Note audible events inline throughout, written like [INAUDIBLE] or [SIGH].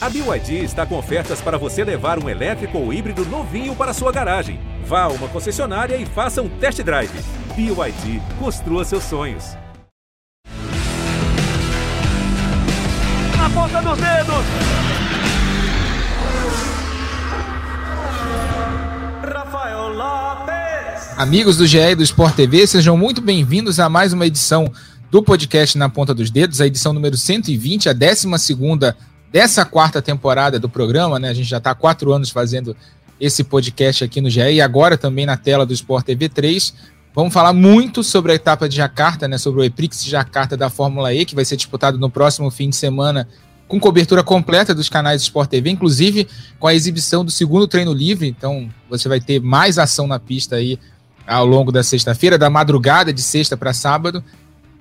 A BYD está com ofertas para você levar um elétrico ou híbrido novinho para sua garagem. Vá a uma concessionária e faça um test drive. BYD, construa seus sonhos. Na ponta dos dedos! Rafael Lopes! Amigos do GE e do Sport TV, sejam muito bem-vindos a mais uma edição do podcast Na Ponta dos Dedos, a edição número 120, a 12 segunda dessa quarta temporada do programa, né? A gente já está há quatro anos fazendo esse podcast aqui no GE e agora também na tela do Sport TV 3. Vamos falar muito sobre a etapa de Jacarta, né? Sobre o Eprix de Jacarta da Fórmula E, que vai ser disputado no próximo fim de semana com cobertura completa dos canais Sport TV, inclusive com a exibição do segundo treino livre. Então, você vai ter mais ação na pista aí ao longo da sexta-feira, da madrugada de sexta para sábado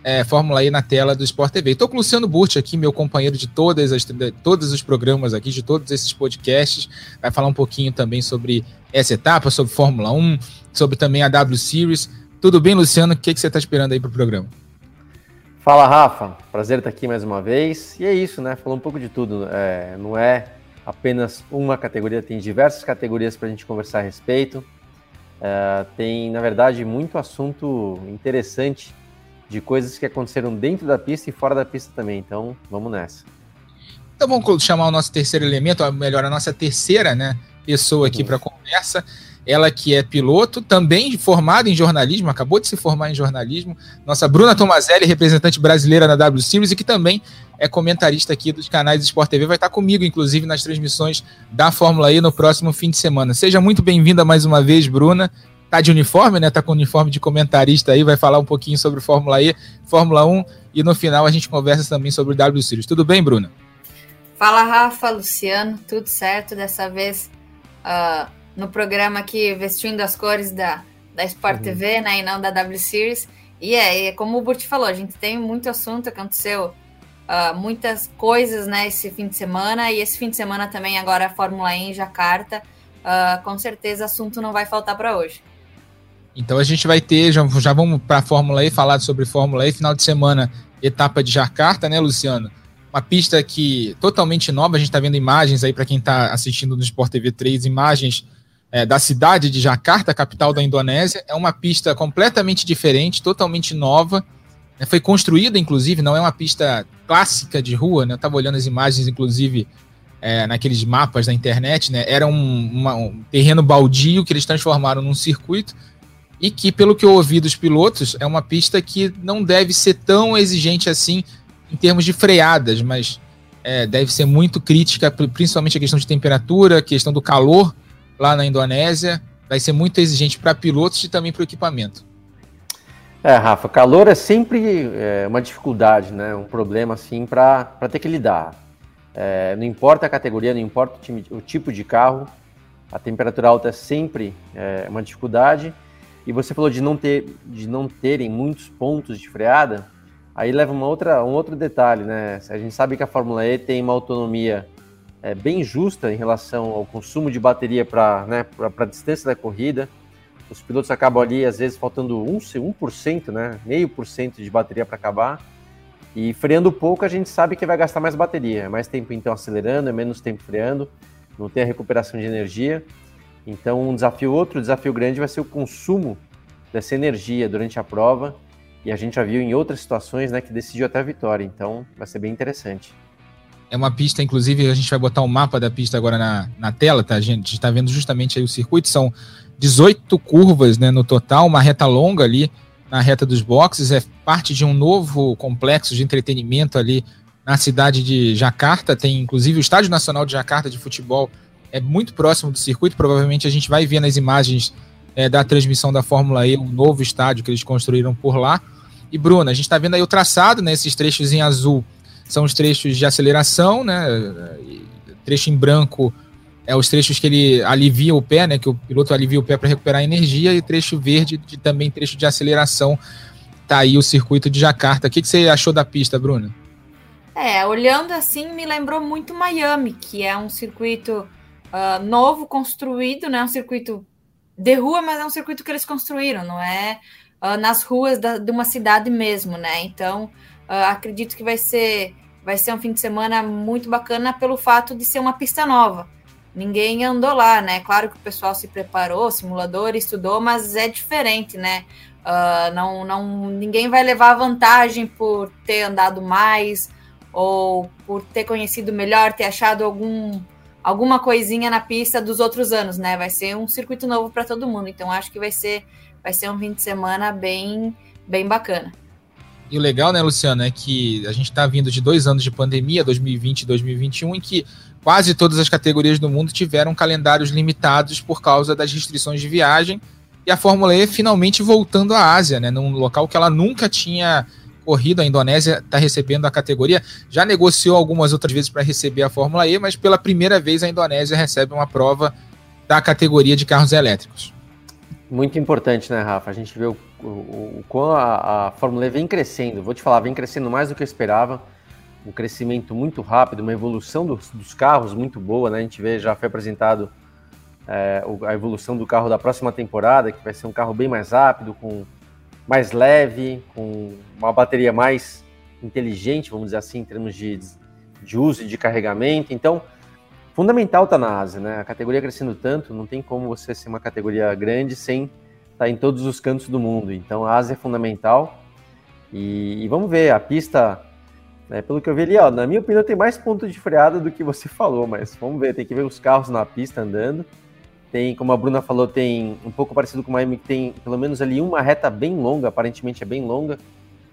é, Fórmula E na tela do Sport TV. Estou com o Luciano Burti aqui, meu companheiro de todas as, de todos os programas aqui, de todos esses podcasts. Vai falar um pouquinho também sobre essa etapa, sobre Fórmula 1, sobre também a W Series. Tudo bem, Luciano? O que, que você está esperando aí para o programa? Fala, Rafa. Prazer estar aqui mais uma vez. E é isso, né? Falou um pouco de tudo. É, não é apenas uma categoria, tem diversas categorias para a gente conversar a respeito. É, tem, na verdade, muito assunto interessante de coisas que aconteceram dentro da pista e fora da pista também. Então, vamos nessa. Então vamos chamar o nosso terceiro elemento, ou melhor, a nossa terceira né, pessoa aqui uhum. para conversa. Ela que é piloto, também formada em jornalismo, acabou de se formar em jornalismo. Nossa Bruna Tomazelli, representante brasileira na W Series e que também é comentarista aqui dos canais Sport TV, vai estar comigo, inclusive, nas transmissões da Fórmula E no próximo fim de semana. Seja muito bem-vinda mais uma vez, Bruna tá de uniforme, né? Tá com uniforme de comentarista aí, vai falar um pouquinho sobre Fórmula E, Fórmula 1 e no final a gente conversa também sobre o W Series. Tudo bem, Bruna? Fala, Rafa, Luciano, tudo certo dessa vez uh, no programa aqui vestindo as cores da, da Sport uhum. TV, né? E não da W Series. E é, é como o Burt falou, a gente tem muito assunto, aconteceu uh, muitas coisas, né, esse fim de semana, e esse fim de semana também agora a Fórmula E em Jacarta. Uh, com certeza assunto não vai faltar para hoje. Então a gente vai ter, já, já vamos para a Fórmula E, falar sobre Fórmula E, final de semana, etapa de Jacarta, né, Luciano? Uma pista que totalmente nova, a gente está vendo imagens aí para quem está assistindo no Sport TV 3, imagens é, da cidade de Jakarta, capital da Indonésia. É uma pista completamente diferente, totalmente nova. Né, foi construída, inclusive, não é uma pista clássica de rua, né? Eu estava olhando as imagens, inclusive, é, naqueles mapas da internet, né? Era um, uma, um terreno baldio que eles transformaram num circuito e que, pelo que eu ouvi dos pilotos, é uma pista que não deve ser tão exigente assim em termos de freadas, mas é, deve ser muito crítica, principalmente a questão de temperatura, a questão do calor lá na Indonésia, vai ser muito exigente para pilotos e também para o equipamento. É, Rafa, calor é sempre é, uma dificuldade, né? Um problema assim para ter que lidar. É, não importa a categoria, não importa o, time, o, tipo de carro, a temperatura alta é sempre é, uma dificuldade. E você falou de não ter, de não terem muitos pontos de freada. Aí leva uma outra, um outro detalhe, né? A gente sabe que a Fórmula E tem uma autonomia é, bem justa em relação ao consumo de bateria para né, a distância da corrida. Os pilotos acabam ali, às vezes, faltando 1%, 1% né? Meio por cento de bateria para acabar. E freando pouco, a gente sabe que vai gastar mais bateria. É mais tempo, então, acelerando, é menos tempo freando. Não tem a recuperação de energia. Então, um desafio, outro desafio grande vai ser o consumo dessa energia durante a prova. E a gente já viu em outras situações né, que decidiu até a vitória. Então, vai ser bem interessante. É uma pista, inclusive, a gente vai botar o um mapa da pista agora na, na tela, tá? A gente está vendo justamente aí o circuito. São 18 curvas né, no total, uma reta longa ali na reta dos boxes. É parte de um novo complexo de entretenimento ali na cidade de Jacarta. Tem, inclusive, o Estádio Nacional de Jacarta de Futebol é muito próximo do circuito. Provavelmente a gente vai ver nas imagens é, da transmissão da Fórmula E um novo estádio que eles construíram por lá. E Bruna, a gente está vendo aí o traçado, né? Esses trechos em azul são os trechos de aceleração, né? Trecho em branco é os trechos que ele alivia o pé, né? Que o piloto alivia o pé para recuperar energia, e trecho verde de, também trecho de aceleração. Tá aí o circuito de Jacarta. O que, que você achou da pista, Bruna? É, olhando assim, me lembrou muito Miami, que é um circuito uh, novo, construído, né? Um circuito de rua, mas é um circuito que eles construíram, não é uh, nas ruas da, de uma cidade mesmo, né? Então, uh, acredito que vai ser vai ser um fim de semana muito bacana pelo fato de ser uma pista nova. Ninguém andou lá, né? Claro que o pessoal se preparou, simulador, estudou, mas é diferente, né? Uh, não, não, ninguém vai levar vantagem por ter andado mais ou por ter conhecido melhor, ter achado algum, alguma coisinha na pista dos outros anos, né? Vai ser um circuito novo para todo mundo. Então acho que vai ser, vai ser um fim de semana bem, bem bacana. E o legal, né, Luciano, é que a gente está vindo de dois anos de pandemia, 2020 e 2021, em que quase todas as categorias do mundo tiveram calendários limitados por causa das restrições de viagem. E a Fórmula E finalmente voltando à Ásia, né, num local que ela nunca tinha corrido. A Indonésia está recebendo a categoria. Já negociou algumas outras vezes para receber a Fórmula E, mas pela primeira vez a Indonésia recebe uma prova da categoria de carros elétricos. Muito importante, né, Rafa? A gente vê o, o, o a, a Fórmula E vem crescendo. Vou te falar, vem crescendo mais do que eu esperava. Um crescimento muito rápido, uma evolução dos, dos carros muito boa, né? A gente vê, já foi apresentado é, a evolução do carro da próxima temporada, que vai ser um carro bem mais rápido, com mais leve, com uma bateria mais inteligente, vamos dizer assim, em termos de, de uso e de carregamento. Então, fundamental tá na Ásia, né? A categoria crescendo tanto, não tem como você ser uma categoria grande sem estar tá em todos os cantos do mundo. Então, a Ásia é fundamental. E, e vamos ver, a pista, né, pelo que eu vi ali, ó, na minha opinião, tem mais ponto de freada do que você falou, mas vamos ver, tem que ver os carros na pista andando. Tem, como a Bruna falou, tem um pouco parecido com o Miami, que tem pelo menos ali uma reta bem longa, aparentemente é bem longa.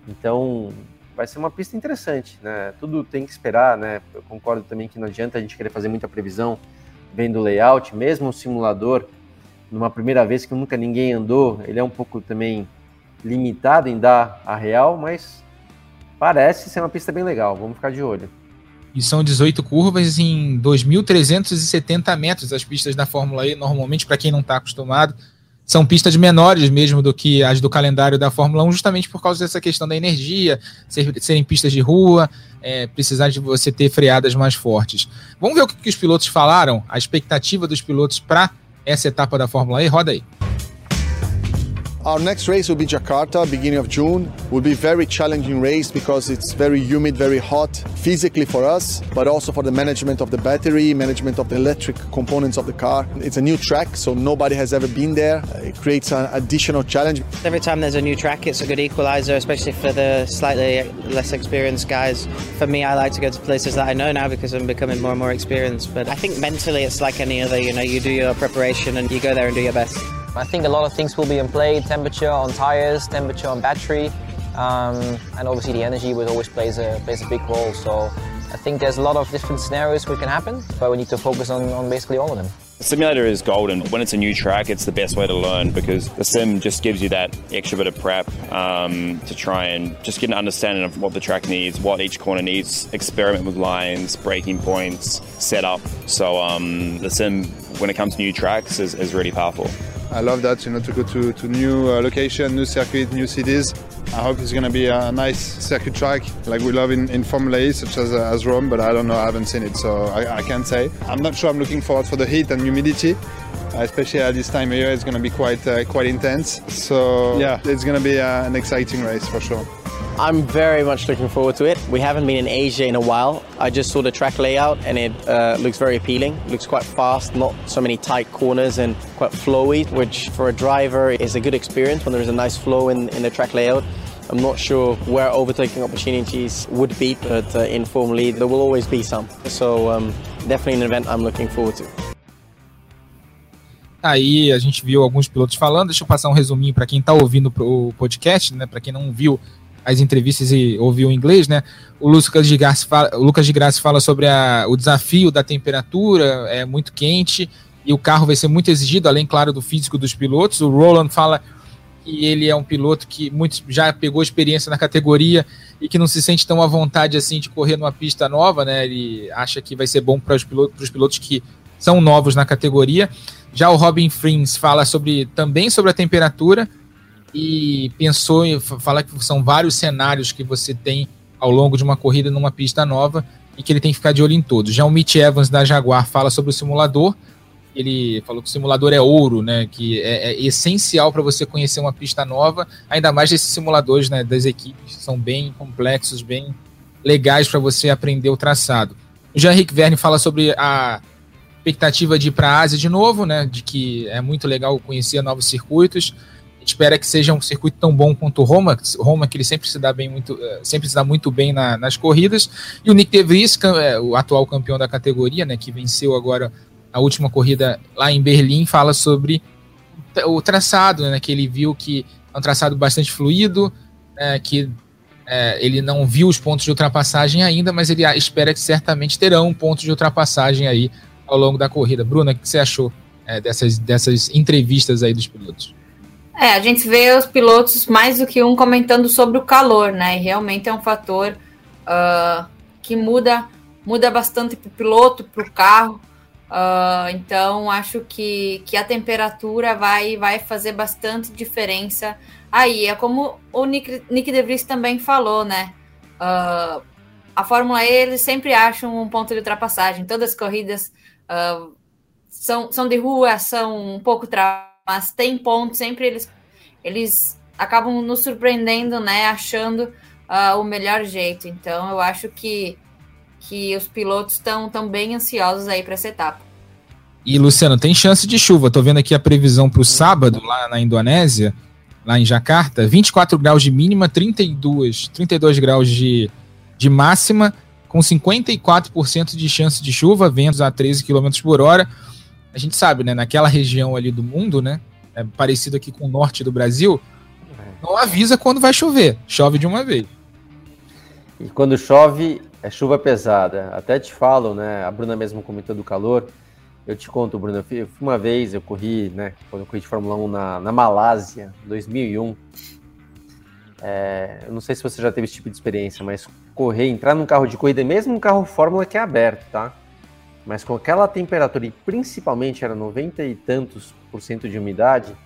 Então, vai ser uma pista interessante, né? Tudo tem que esperar, né? Eu concordo também que não adianta a gente querer fazer muita previsão vendo o layout, mesmo o simulador, numa primeira vez que nunca ninguém andou, ele é um pouco também limitado em dar a real, mas parece ser uma pista bem legal. Vamos ficar de olho. E são 18 curvas em 2.370 metros as pistas da Fórmula E. Normalmente, para quem não está acostumado, são pistas menores mesmo do que as do calendário da Fórmula 1, justamente por causa dessa questão da energia, ser, serem pistas de rua, é, precisar de você ter freadas mais fortes. Vamos ver o que, que os pilotos falaram, a expectativa dos pilotos para essa etapa da Fórmula E. Roda aí. Our next race will be Jakarta, beginning of June. Will be very challenging race because it's very humid, very hot, physically for us, but also for the management of the battery, management of the electric components of the car. It's a new track, so nobody has ever been there. It creates an additional challenge. Every time there's a new track, it's a good equalizer, especially for the slightly less experienced guys. For me, I like to go to places that I know now because I'm becoming more and more experienced. But I think mentally, it's like any other. You know, you do your preparation and you go there and do your best. I think a lot of things will be in play, temperature on tires, temperature on battery, um, and obviously the energy will always plays a, plays a big role. So I think there's a lot of different scenarios which can happen, but we need to focus on, on basically all of them. The simulator is golden. When it's a new track, it's the best way to learn because the sim just gives you that extra bit of prep um, to try and just get an understanding of what the track needs, what each corner needs, experiment with lines, braking points, setup. So um, the sim, when it comes to new tracks, is, is really powerful. I love that, you know, to go to, to new uh, location, new circuit, new cities. I hope it's going to be a nice circuit track like we love in, in Formula E, such as, uh, as Rome, but I don't know, I haven't seen it, so I, I can't say. I'm not sure I'm looking forward for the heat and humidity, especially at this time of year, it's going to be quite, uh, quite intense. So, yeah, it's going to be uh, an exciting race for sure. I'm very much looking forward to it. We haven't been in Asia in a while. I just saw the track layout and it uh, looks very appealing. It looks quite fast, not so many tight corners and quite flowy, which for a driver is a good experience when there is a nice flow in, in the track layout. I'm not sure where overtaking opportunities would be, but uh, in Formula there will always be some. So um, definitely an event I'm looking forward to. Aí a gente viu alguns pilotos falando. Deixa eu passar um resuminho para quem está ouvindo o podcast, né? Para quem não viu as entrevistas e ouviu em inglês, né? O Lucas de Graça fala, o Lucas de Graça fala sobre a, o desafio da temperatura, é muito quente e o carro vai ser muito exigido, além, claro, do físico dos pilotos. O Roland fala que ele é um piloto que muito, já pegou experiência na categoria e que não se sente tão à vontade assim de correr numa pista nova, né? Ele acha que vai ser bom para os pilotos, pilotos que são novos na categoria. Já o Robin Frins fala sobre também sobre a temperatura e pensou em falar que são vários cenários que você tem ao longo de uma corrida numa pista nova e que ele tem que ficar de olho em todos. Já o Mitch Evans da Jaguar fala sobre o simulador. Ele falou que o simulador é ouro, né? Que é, é essencial para você conhecer uma pista nova, ainda mais esses simuladores né, das equipes, são bem complexos, bem legais para você aprender o traçado. O Jean-Henrique Verne fala sobre a expectativa de ir para a Ásia de novo, né? De que é muito legal conhecer novos circuitos. Espera que seja um circuito tão bom quanto o Roma, Roma que ele sempre se dá bem muito, eh, sempre se dá muito bem na, nas corridas. E o Nick De Vries, é, o atual campeão da categoria, né? Que venceu agora a última corrida lá em Berlim, fala sobre o traçado, né? Que ele viu que é um traçado bastante fluido, é, que é, ele não viu os pontos de ultrapassagem ainda, mas ele espera que certamente terão um ponto de ultrapassagem aí ao longo da corrida. Bruna, o que você achou é, dessas, dessas entrevistas aí dos pilotos? É, a gente vê os pilotos mais do que um comentando sobre o calor, né? E realmente é um fator uh, que muda, muda bastante para o piloto, para o carro. Uh, então acho que, que a temperatura vai, vai fazer bastante diferença aí. É como o Nick, Nick De Vries também falou, né? Uh, a Fórmula E eles sempre acham um ponto de ultrapassagem. Todas as corridas uh, são, são de rua, são um pouco travadas, mas tem pontos, sempre eles, eles acabam nos surpreendendo, né? Achando uh, o melhor jeito. Então eu acho que, que os pilotos estão tão bem ansiosos aí para essa etapa. E Luciano, tem chance de chuva. Tô vendo aqui a previsão para o sábado lá na Indonésia, lá em Jakarta, 24 graus de mínima, 32, 32 graus de, de máxima com 54% de chance de chuva, ventos a 13 km por hora. A gente sabe, né, naquela região ali do mundo, né, é parecido aqui com o norte do Brasil, não avisa quando vai chover, chove de uma vez. E quando chove, é chuva pesada. Até te falo, né, a Bruna mesmo comentou do calor, eu te conto, Bruno, eu fui uma vez, eu corri, né, quando eu corri de Fórmula 1 na, na Malásia, 2001, é, eu não sei se você já teve esse tipo de experiência, mas correr, entrar num carro de corrida, mesmo um carro Fórmula que é aberto, tá? Mas com aquela temperatura, e principalmente era 90 e tantos por cento de umidade,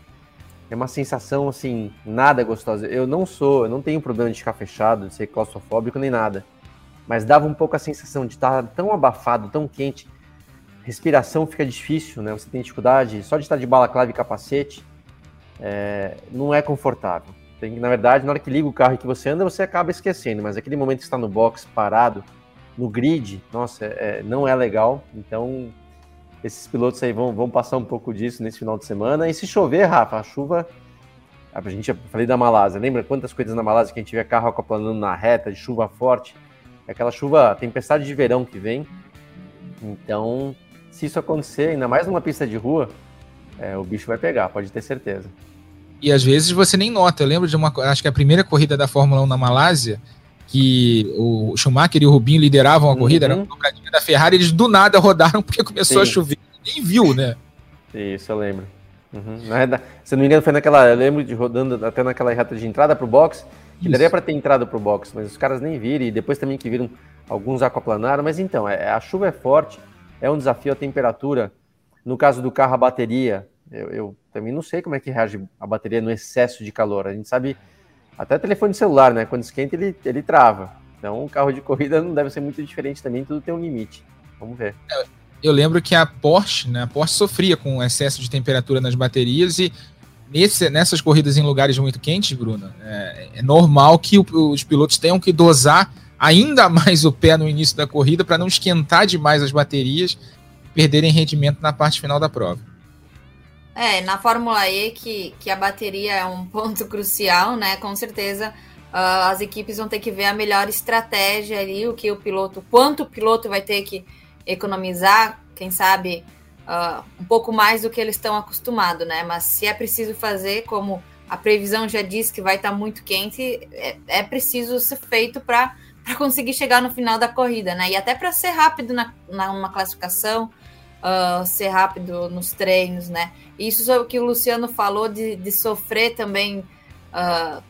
é uma sensação assim, nada gostosa. Eu não sou, eu não tenho problema de ficar fechado, de ser claustrofóbico nem nada. Mas dava um pouco a sensação de estar tão abafado, tão quente. Respiração fica difícil, né? Você tem dificuldade, só de estar de balaclava e capacete, é, não é confortável. Tem, na verdade, na hora que liga o carro e que você anda, você acaba esquecendo, mas aquele momento que está no box, parado, no grid, nossa, é, não é legal. Então, esses pilotos aí vão, vão passar um pouco disso nesse final de semana. E se chover, Rafa, a chuva. A gente, falei da Malásia, lembra quantas coisas na Malásia que a gente vê carro acoplanando na reta, de chuva forte? É aquela chuva, tempestade de verão que vem. Então, se isso acontecer, ainda mais numa pista de rua, é, o bicho vai pegar, pode ter certeza. E às vezes você nem nota. Eu lembro de uma, acho que a primeira corrida da Fórmula 1 na Malásia, que o Schumacher e o Rubinho lideravam a uhum. corrida, era uma dobradinha da Ferrari, eles do nada rodaram [LAUGHS] porque começou Sim. a chover. Nem viu, né? Isso, eu lembro. Uhum. Se não me engano, foi naquela. Eu lembro de rodando até naquela reta de entrada pro box, que daria para ter entrado pro box, mas os caras nem viram, e depois também que viram, alguns aquaplanaram. Mas então, é, a chuva é forte, é um desafio a temperatura. No caso do carro, a bateria, eu, eu, também não sei como é que reage a bateria no excesso de calor. A gente sabe, até telefone celular, né? Quando esquenta, ele, ele trava. Então, um carro de corrida não deve ser muito diferente também, tudo tem um limite. Vamos ver. Eu lembro que a Porsche, né? A Porsche sofria com excesso de temperatura nas baterias e nesse, nessas corridas em lugares muito quentes, Bruno, é, é normal que o, os pilotos tenham que dosar ainda mais o pé no início da corrida para não esquentar demais as baterias perderem rendimento na parte final da prova. É, na Fórmula E, que, que a bateria é um [LAUGHS] ponto crucial, né? Com certeza uh, as equipes vão ter que ver a melhor estratégia ali, o que o piloto, quanto o piloto vai ter que economizar, quem sabe uh, um pouco mais do que eles estão acostumados, né? Mas se é preciso fazer, como a previsão já diz que vai estar tá muito quente, é, é preciso ser feito para conseguir chegar no final da corrida, né? E até para ser rápido na, na uma classificação, uh, ser rápido nos treinos, né? Isso é o que o Luciano falou de, de sofrer também uh,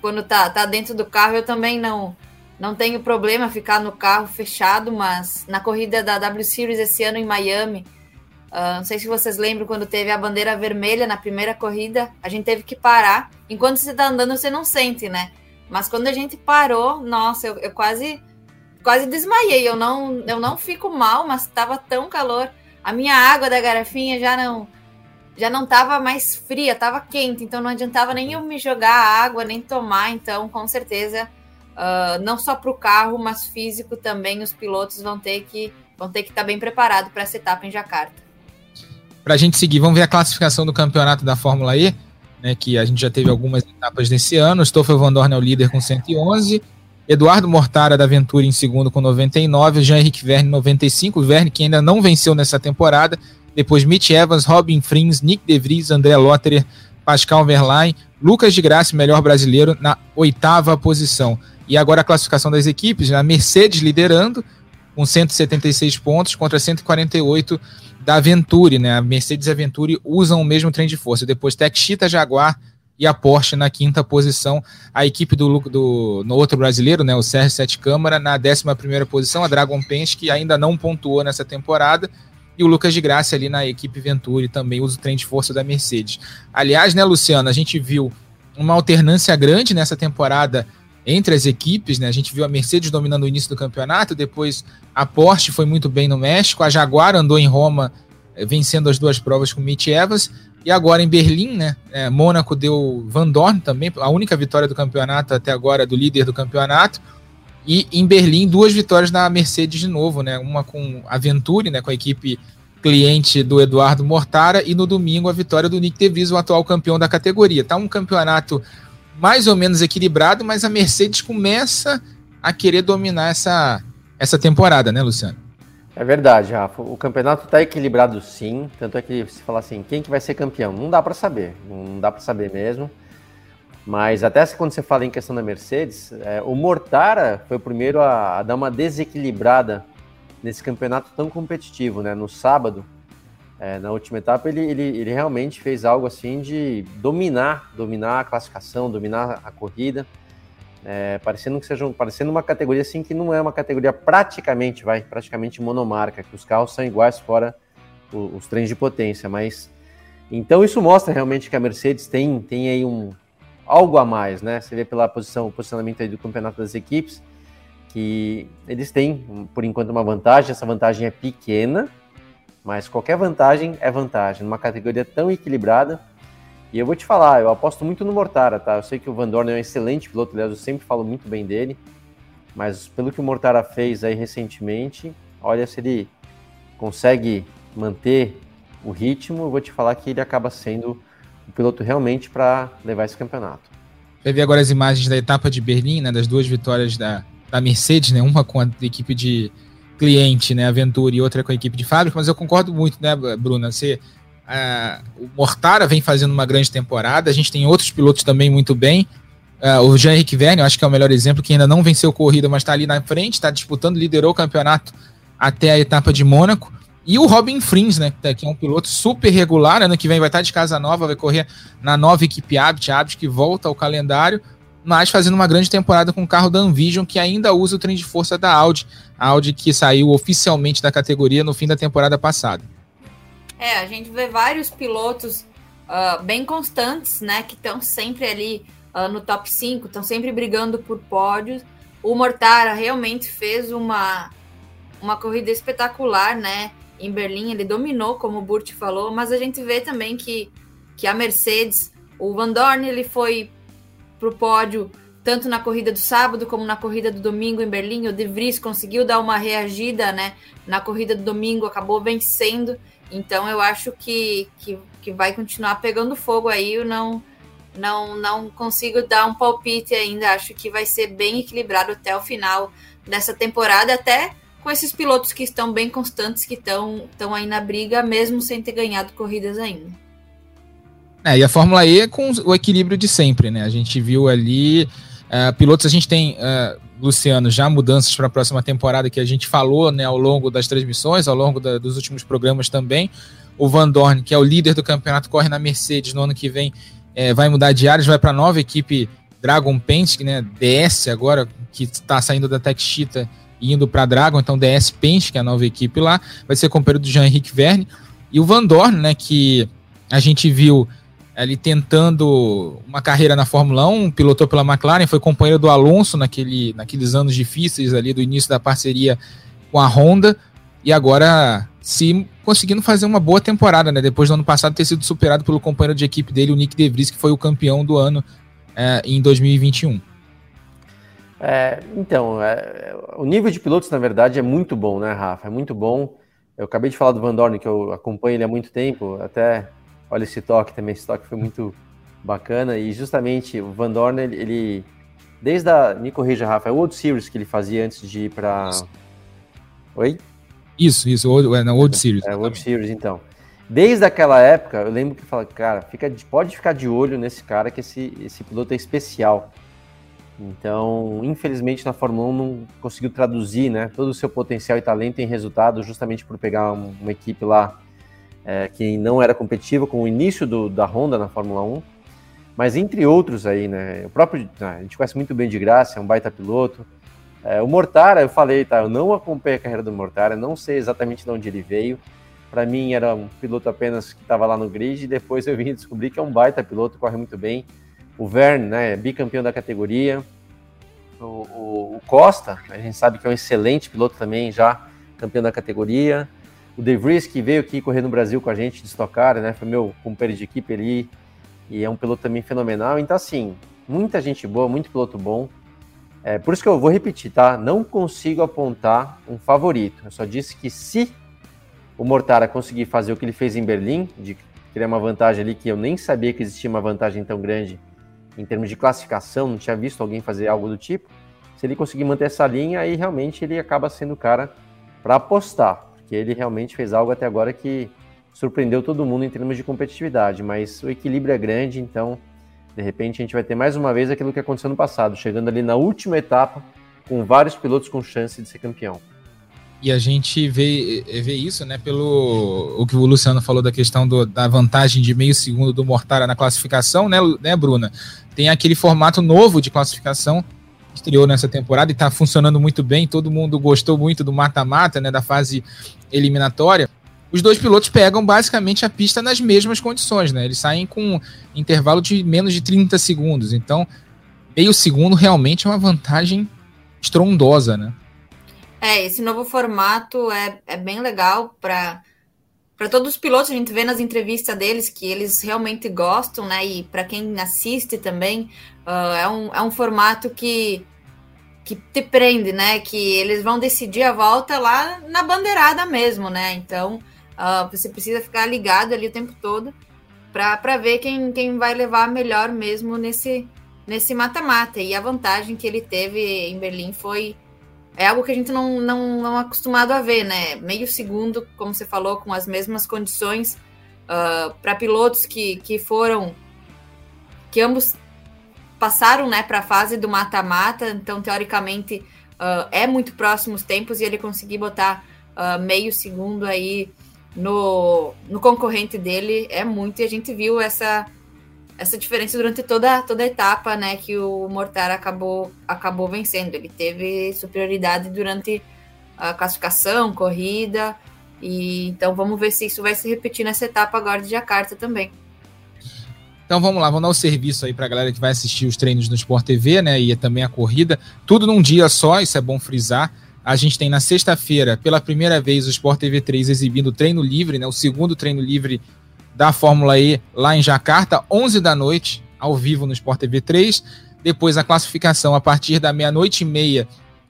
quando tá, tá dentro do carro. Eu também não não tenho problema ficar no carro fechado, mas na corrida da W Series esse ano em Miami, uh, não sei se vocês lembram quando teve a bandeira vermelha na primeira corrida, a gente teve que parar. Enquanto você tá andando, você não sente, né? Mas quando a gente parou, nossa, eu, eu quase quase desmaiei. Eu não, eu não fico mal, mas estava tão calor. A minha água da garrafinha já não já não estava mais fria, estava quente, então não adiantava nem eu me jogar a água, nem tomar. Então, com certeza, uh, não só para o carro, mas físico também. Os pilotos vão ter que vão ter que estar tá bem preparados para essa etapa em Jacarta. Para a gente seguir, vamos ver a classificação do campeonato da Fórmula E, né, que a gente já teve algumas etapas nesse ano. Stoffel Van Dorn é o líder com 111, Eduardo Mortara da Ventura em segundo com 99, Jean-Henrique Verne 95, Verne que ainda não venceu nessa temporada, depois Mitch Evans, Robin Frins, Nick De Vries, André Lotterer, Pascal Verlaine, Lucas de Graça, melhor brasileiro, na oitava posição. E agora a classificação das equipes, a Mercedes liderando, com 176 pontos contra 148 da Venturi, né? A Mercedes e a Venturi usam o mesmo trem de força. Depois Texita, Jaguar e a Porsche na quinta posição. A equipe do, do no outro brasileiro, né, o Sérgio Sete Câmara, na décima primeira posição. A Dragon Pence, que ainda não pontuou nessa temporada. E o Lucas de Graça ali na equipe Venturi também usa o trem de força da Mercedes. Aliás, né, Luciano, a gente viu uma alternância grande nessa temporada entre as equipes, né? A gente viu a Mercedes dominando o início do campeonato, depois a Porsche foi muito bem no México, a Jaguar andou em Roma vencendo as duas provas com Mitch Evans, e agora em Berlim, né? É, Mônaco deu Van Dorn também, a única vitória do campeonato até agora, do líder do campeonato. E em Berlim, duas vitórias na Mercedes de novo, né? Uma com a Venturi, né? Com a equipe cliente do Eduardo Mortara, e no domingo a vitória do Nick DeVries, o atual campeão da categoria. Tá um campeonato mais ou menos equilibrado, mas a Mercedes começa a querer dominar essa, essa temporada, né, Luciano? É verdade, Rafa. O campeonato está equilibrado sim, tanto é que se falar assim, quem que vai ser campeão? Não dá para saber, não dá para saber mesmo. Mas até quando você fala em questão da Mercedes, é, o Mortara foi o primeiro a, a, dar uma desequilibrada nesse campeonato tão competitivo, né? No sábado, é, na última etapa, ele, ele, ele realmente fez algo assim de dominar, dominar a classificação, dominar a corrida, é, parecendo que seja parecendo uma categoria assim que não é uma categoria praticamente, vai, praticamente monomarca, que os carros são iguais fora os, os trens de potência, mas então isso mostra realmente que a Mercedes tem, tem aí um algo a mais, né? Você vê pela posição, posicionamento aí do campeonato das equipes que eles têm, por enquanto, uma vantagem. Essa vantagem é pequena, mas qualquer vantagem é vantagem numa categoria tão equilibrada. E eu vou te falar, eu aposto muito no Mortara, tá? Eu sei que o Van Dorn é um excelente piloto, aliás, eu sempre falo muito bem dele, mas pelo que o Mortara fez aí recentemente, olha se ele consegue manter o ritmo, eu vou te falar que ele acaba sendo o piloto realmente para levar esse campeonato. Vai ver agora as imagens da etapa de Berlim, né, das duas vitórias da, da Mercedes, né, uma com a equipe de cliente, né, Aventura, e outra com a equipe de fábrica, mas eu concordo muito, né, Bruna? Você, uh, o Mortara vem fazendo uma grande temporada, a gente tem outros pilotos também muito bem. Uh, o Jean-Henrique Verne, eu acho que é o melhor exemplo, que ainda não venceu corrida, mas está ali na frente, está disputando, liderou o campeonato até a etapa de Mônaco. E o Robin Frins, né, que é um piloto super regular, ano que vem vai estar de casa nova, vai correr na nova equipe Abt, Abt que volta ao calendário mas fazendo uma grande temporada com o carro da Envision, que ainda usa o trem de força da Audi, a Audi que saiu oficialmente da categoria no fim da temporada passada. É, a gente vê vários pilotos uh, bem constantes, né, que estão sempre ali uh, no top 5, estão sempre brigando por pódios. O Mortara realmente fez uma, uma corrida espetacular, né, em Berlim, ele dominou, como o Burt falou, mas a gente vê também que, que a Mercedes, o Van Dorn, ele foi para o pódio, tanto na corrida do sábado como na corrida do domingo em Berlim. O De Vries conseguiu dar uma reagida né, na corrida do domingo, acabou vencendo. Então eu acho que, que, que vai continuar pegando fogo aí. Eu não, não, não consigo dar um palpite ainda. Acho que vai ser bem equilibrado até o final dessa temporada, até com esses pilotos que estão bem constantes, que estão, aí na briga, mesmo sem ter ganhado corridas ainda. É, e a Fórmula E é com o equilíbrio de sempre, né? A gente viu ali uh, pilotos, a gente tem, uh, Luciano, já mudanças para a próxima temporada que a gente falou né, ao longo das transmissões, ao longo da, dos últimos programas também. O Van Dorn, que é o líder do campeonato, corre na Mercedes no ano que vem, é, vai mudar de áreas, vai para a nova equipe Dragon Penske, né? DS agora, que está saindo da Tech Cheetah e indo para a Dragon, então DS Penske, que é a nova equipe lá, vai ser companheiro do Jean-Henrique Verne. E o Van Dorn, né, que a gente viu ali tentando uma carreira na Fórmula 1, pilotou pela McLaren, foi companheiro do Alonso naquele, naqueles anos difíceis ali do início da parceria com a Honda, e agora se conseguindo fazer uma boa temporada, né? Depois do ano passado ter sido superado pelo companheiro de equipe dele, o Nick De Vries, que foi o campeão do ano é, em 2021. É, então, é, o nível de pilotos, na verdade, é muito bom, né, Rafa? É muito bom. Eu acabei de falar do Van Dorn, que eu acompanho ele há muito tempo, até, olha esse toque também, esse toque foi muito bacana, e justamente o Van Dorn, ele, ele desde a, me corrija, Rafa, é o World Series que ele fazia antes de ir para... Oi? Isso, isso, o, é, não, World Series. É, World Series, então. Desde aquela época, eu lembro que fala, cara, fica, pode ficar de olho nesse cara, que esse, esse piloto é especial. Então, infelizmente, na Fórmula 1 não conseguiu traduzir né, todo o seu potencial e talento em resultado, justamente por pegar uma equipe lá é, que não era competitiva, com o início do, da Honda na Fórmula 1. Mas entre outros aí, né? O próprio. Ah, a gente conhece muito bem de graça, é um baita piloto. É, o Mortara, eu falei, tá? Eu não acompanhei a carreira do Mortara, não sei exatamente de onde ele veio. Para mim, era um piloto apenas que estava lá no grid, e depois eu vim descobrir que é um baita piloto, corre muito bem o Verne, né, bicampeão da categoria. O, o, o, Costa, a gente sabe que é um excelente piloto também, já campeão da categoria. O De Vries, que veio aqui correr no Brasil com a gente de Stock Car, né, foi meu companheiro de equipe ali, e é um piloto também fenomenal. Então, assim, muita gente boa, muito piloto bom. É, por isso que eu vou repetir, tá? Não consigo apontar um favorito. Eu só disse que se o Mortara conseguir fazer o que ele fez em Berlim, de criar uma vantagem ali que eu nem sabia que existia uma vantagem tão grande em termos de classificação, não tinha visto alguém fazer algo do tipo. Se ele conseguir manter essa linha, aí realmente ele acaba sendo o cara para apostar, porque ele realmente fez algo até agora que surpreendeu todo mundo em termos de competitividade, mas o equilíbrio é grande, então de repente a gente vai ter mais uma vez aquilo que aconteceu no passado, chegando ali na última etapa com vários pilotos com chance de ser campeão. E a gente vê, vê isso, né, pelo o que o Luciano falou da questão do, da vantagem de meio segundo do Mortara na classificação, né, né, Bruna? Tem aquele formato novo de classificação que estreou nessa temporada e está funcionando muito bem. Todo mundo gostou muito do mata-mata, né, da fase eliminatória. Os dois pilotos pegam basicamente a pista nas mesmas condições, né? Eles saem com intervalo de menos de 30 segundos. Então, meio segundo realmente é uma vantagem estrondosa, né? É, esse novo formato é, é bem legal para para todos os pilotos, a gente vê nas entrevistas deles que eles realmente gostam, né? E para quem assiste também, uh, é, um, é um formato que, que te prende, né? Que eles vão decidir a volta lá na bandeirada mesmo, né? Então uh, você precisa ficar ligado ali o tempo todo para ver quem, quem vai levar melhor mesmo nesse nesse mata-mata. E a vantagem que ele teve em Berlim foi é algo que a gente não, não, não é acostumado a ver, né? Meio segundo, como você falou, com as mesmas condições uh, ah, para pilotos que, que foram. que ambos passaram né, para a fase do mata-mata, então teoricamente uh, é muito próximo os tempos e ele conseguir botar uh, meio segundo aí no, no concorrente dele é muito, e a gente viu essa essa diferença durante toda, toda a etapa, né, que o Mortara acabou, acabou vencendo. Ele teve superioridade durante a classificação, corrida, e então vamos ver se isso vai se repetir nessa etapa agora de Jakarta também. Então vamos lá, vamos dar o um serviço aí para a galera que vai assistir os treinos no Sport TV, né, e também a corrida, tudo num dia só, isso é bom frisar. A gente tem na sexta-feira, pela primeira vez, o Sport TV 3 exibindo treino livre, né, o segundo treino livre da Fórmula E lá em Jacarta, 11 da noite, ao vivo no Sport TV 3. Depois a classificação a partir da meia-noite e meia,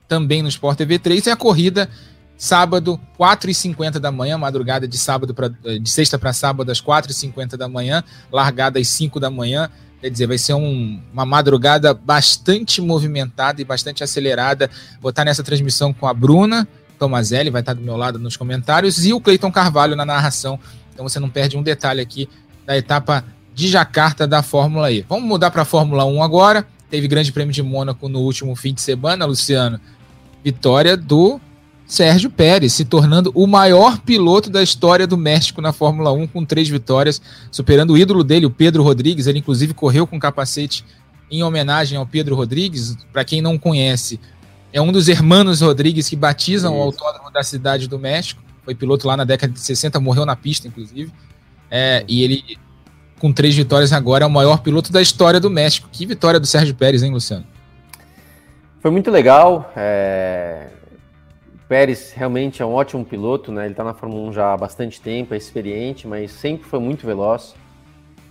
também no Sport TV 3. E a corrida sábado, 4h50 da manhã, madrugada de sábado pra, de sexta para sábado, às 4h50 da manhã, largada às 5 da manhã. Quer dizer, vai ser um, uma madrugada bastante movimentada e bastante acelerada. Vou estar nessa transmissão com a Bruna Tomazelli, vai estar do meu lado nos comentários, e o Cleiton Carvalho na narração então você não perde um detalhe aqui da etapa de Jacarta da Fórmula E. Vamos mudar para a Fórmula 1 agora. Teve Grande Prêmio de Mônaco no último fim de semana, Luciano. Vitória do Sérgio Pérez, se tornando o maior piloto da história do México na Fórmula 1, com três vitórias, superando o ídolo dele, o Pedro Rodrigues. Ele, inclusive, correu com capacete em homenagem ao Pedro Rodrigues. Para quem não conhece, é um dos hermanos Rodrigues que batizam Isso. o autódromo da cidade do México foi piloto lá na década de 60, morreu na pista, inclusive. É, e ele, com três vitórias agora, é o maior piloto da história do México. Que vitória do Sérgio Pérez, hein, Luciano? Foi muito legal. É... O Pérez realmente é um ótimo piloto, né? Ele está na Fórmula 1 já há bastante tempo, é experiente, mas sempre foi muito veloz.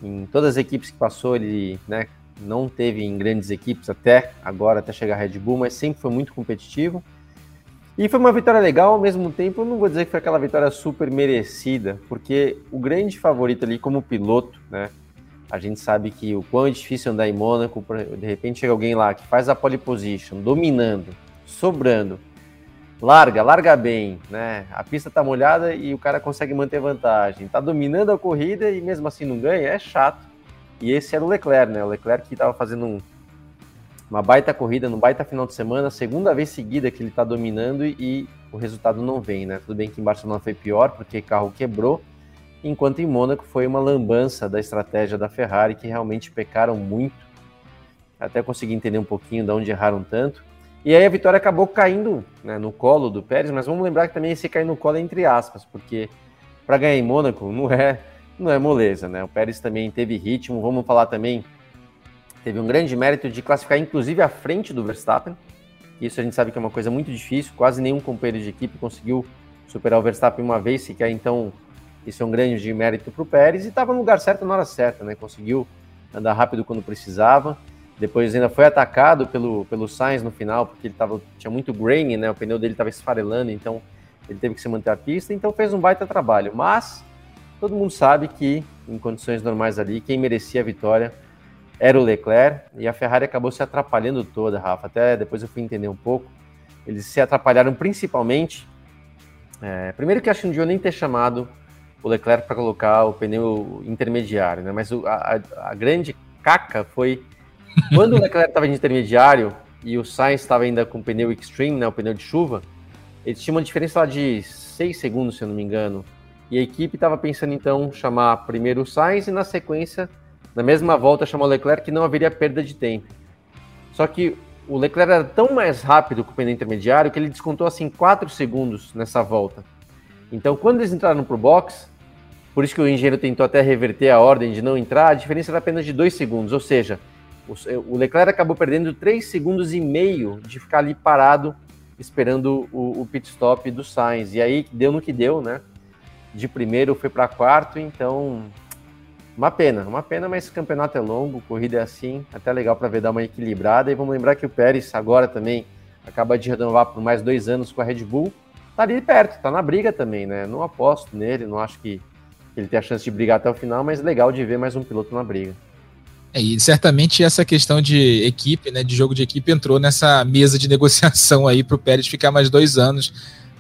Em todas as equipes que passou, ele né, não teve em grandes equipes até agora, até chegar a Red Bull, mas sempre foi muito competitivo. E foi uma vitória legal, ao mesmo tempo, eu não vou dizer que foi aquela vitória super merecida, porque o grande favorito ali como piloto, né? A gente sabe que o quão é difícil andar em Mônaco, de repente chega alguém lá que faz a pole position, dominando, sobrando, larga, larga bem, né? A pista tá molhada e o cara consegue manter vantagem. Tá dominando a corrida e mesmo assim não ganha, é chato. E esse era o Leclerc, né? O Leclerc que tava fazendo um, uma baita corrida, no baita final de semana, segunda vez seguida que ele tá dominando e o resultado não vem, né? Tudo bem que em Barcelona foi pior porque carro quebrou, enquanto em Mônaco foi uma lambança da estratégia da Ferrari que realmente pecaram muito. Até consegui entender um pouquinho de onde erraram tanto. E aí a vitória acabou caindo né, no colo do Pérez, mas vamos lembrar que também esse cair no colo é entre aspas, porque para ganhar em Mônaco não é, não é moleza, né? O Pérez também teve ritmo, vamos falar também, teve um grande mérito de classificar inclusive à frente do Verstappen. Isso a gente sabe que é uma coisa muito difícil, quase nenhum companheiro de equipe conseguiu superar o Verstappen uma vez sequer, então isso é um grande mérito para o Pérez e estava no lugar certo na hora certa, né? Conseguiu andar rápido quando precisava. Depois ainda foi atacado pelo, pelo Sainz no final, porque ele tava, tinha muito grain, né? O pneu dele estava esfarelando, então ele teve que se manter a pista, então fez um baita trabalho. Mas todo mundo sabe que, em condições normais ali, quem merecia a vitória era o Leclerc, e a Ferrari acabou se atrapalhando toda, Rafa. Até depois eu fui entender um pouco. Eles se atrapalharam principalmente. É, primeiro que acho que não devia nem ter chamado o Leclerc para colocar o pneu intermediário, né? Mas o, a, a grande caca foi [LAUGHS] quando o Leclerc estava de intermediário e o Sainz estava ainda com o pneu Extreme, né, o pneu de chuva, eles tinham uma diferença lá de 6 segundos, se eu não me engano. E a equipe estava pensando então chamar primeiro o Sainz e na sequência, na mesma volta, chamar o Leclerc que não haveria perda de tempo. Só que o Leclerc era tão mais rápido com o pneu intermediário que ele descontou assim 4 segundos nessa volta. Então, quando eles entraram para o box, por isso que o engenheiro tentou até reverter a ordem de não entrar, a diferença era apenas de 2 segundos, ou seja, o Leclerc acabou perdendo 3 segundos e meio de ficar ali parado esperando o, o pit stop do Sainz. E aí deu no que deu, né? De primeiro foi para quarto, então uma pena, uma pena, mas o campeonato é longo, corrida é assim, até legal para ver dar uma equilibrada. E vamos lembrar que o Pérez agora também acaba de renovar por mais dois anos com a Red Bull, tá ali perto, tá na briga também, né? Não aposto nele, não acho que ele tem a chance de brigar até o final, mas legal de ver mais um piloto na briga. É, e certamente essa questão de equipe, né, de jogo de equipe, entrou nessa mesa de [LAUGHS] negociação aí para o Pérez ficar mais dois anos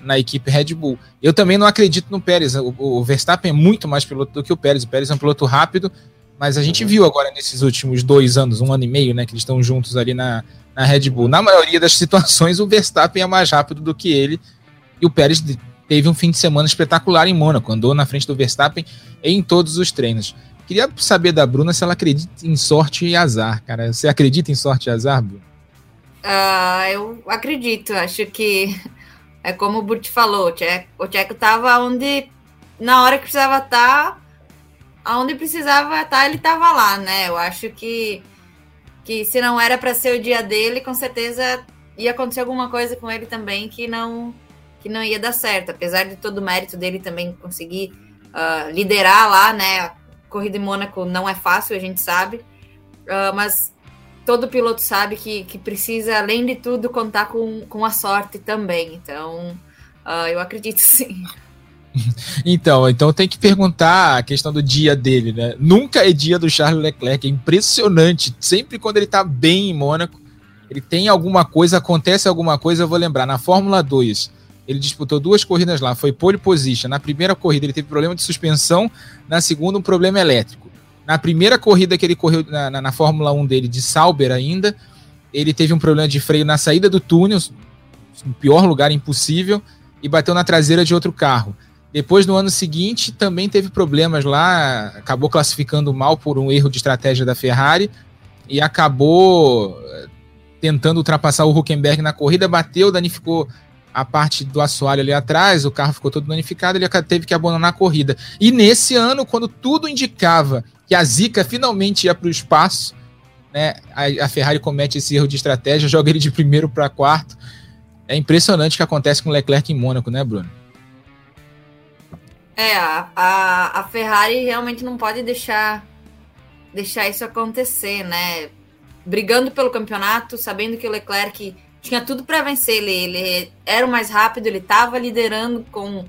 na equipe Red Bull. Eu também não acredito no Pérez. O, o, Verstappen é muito mais piloto do que o Pérez. O Pérez é um piloto rápido, mas a gente uhum. viu agora nesses últimos dois anos, um ano e meio, né, que eles estão juntos ali na, na Red Bull. Na maioria das situações, o Verstappen é mais rápido do que ele. E o Pérez teve um fim de semana espetacular em Mônaco, andou na frente do Verstappen em todos os treinos. Queria saber da Bruna se ela acredita em sorte e azar, cara. Você acredita em sorte e azar, Bruna? Uh, eu acredito. Acho que é como o Burt falou, o Tcheco, Tcheco tava onde, na hora que precisava estar, tá, aonde precisava estar, tá, ele estava lá, né? Eu acho que, que se não era para ser o dia dele, com certeza ia acontecer alguma coisa com ele também que não que não ia dar certo, apesar de todo o mérito dele também conseguir uh, liderar lá, né? corrida em Mônaco não é fácil, a gente sabe, uh, mas todo piloto sabe que, que precisa, além de tudo, contar com, com a sorte também. Então, uh, eu acredito [LAUGHS] sim. Então, então tem que perguntar a questão do dia dele, né? Nunca é dia do Charles Leclerc, é impressionante. Sempre quando ele tá bem em Mônaco, ele tem alguma coisa, acontece alguma coisa, eu vou lembrar. Na Fórmula 2, ele disputou duas corridas lá, foi pole position. Na primeira corrida ele teve problema de suspensão, na segunda um problema elétrico. Na primeira corrida que ele correu na, na, na Fórmula 1 dele, de Sauber ainda, ele teve um problema de freio na saída do túnel, no pior lugar impossível, e bateu na traseira de outro carro. Depois, no ano seguinte, também teve problemas lá, acabou classificando mal por um erro de estratégia da Ferrari e acabou eh, tentando ultrapassar o Huckenberg na corrida, bateu, danificou a parte do assoalho ali atrás, o carro ficou todo danificado, ele teve que abandonar a corrida. E nesse ano, quando tudo indicava que a Zica finalmente ia para o espaço, né, a, a, Ferrari comete esse erro de estratégia, [LAUGHS] joga ele de primeiro para quarto. É impressionante o que acontece com o Leclerc em Mônaco, né, Bruno? É, a, a, Ferrari realmente não pode deixar, deixar isso acontecer, né? brigando pelo campeonato, sabendo que o Leclerc tinha tudo para vencer. Ele, ele era o mais rápido, ele estava liderando com,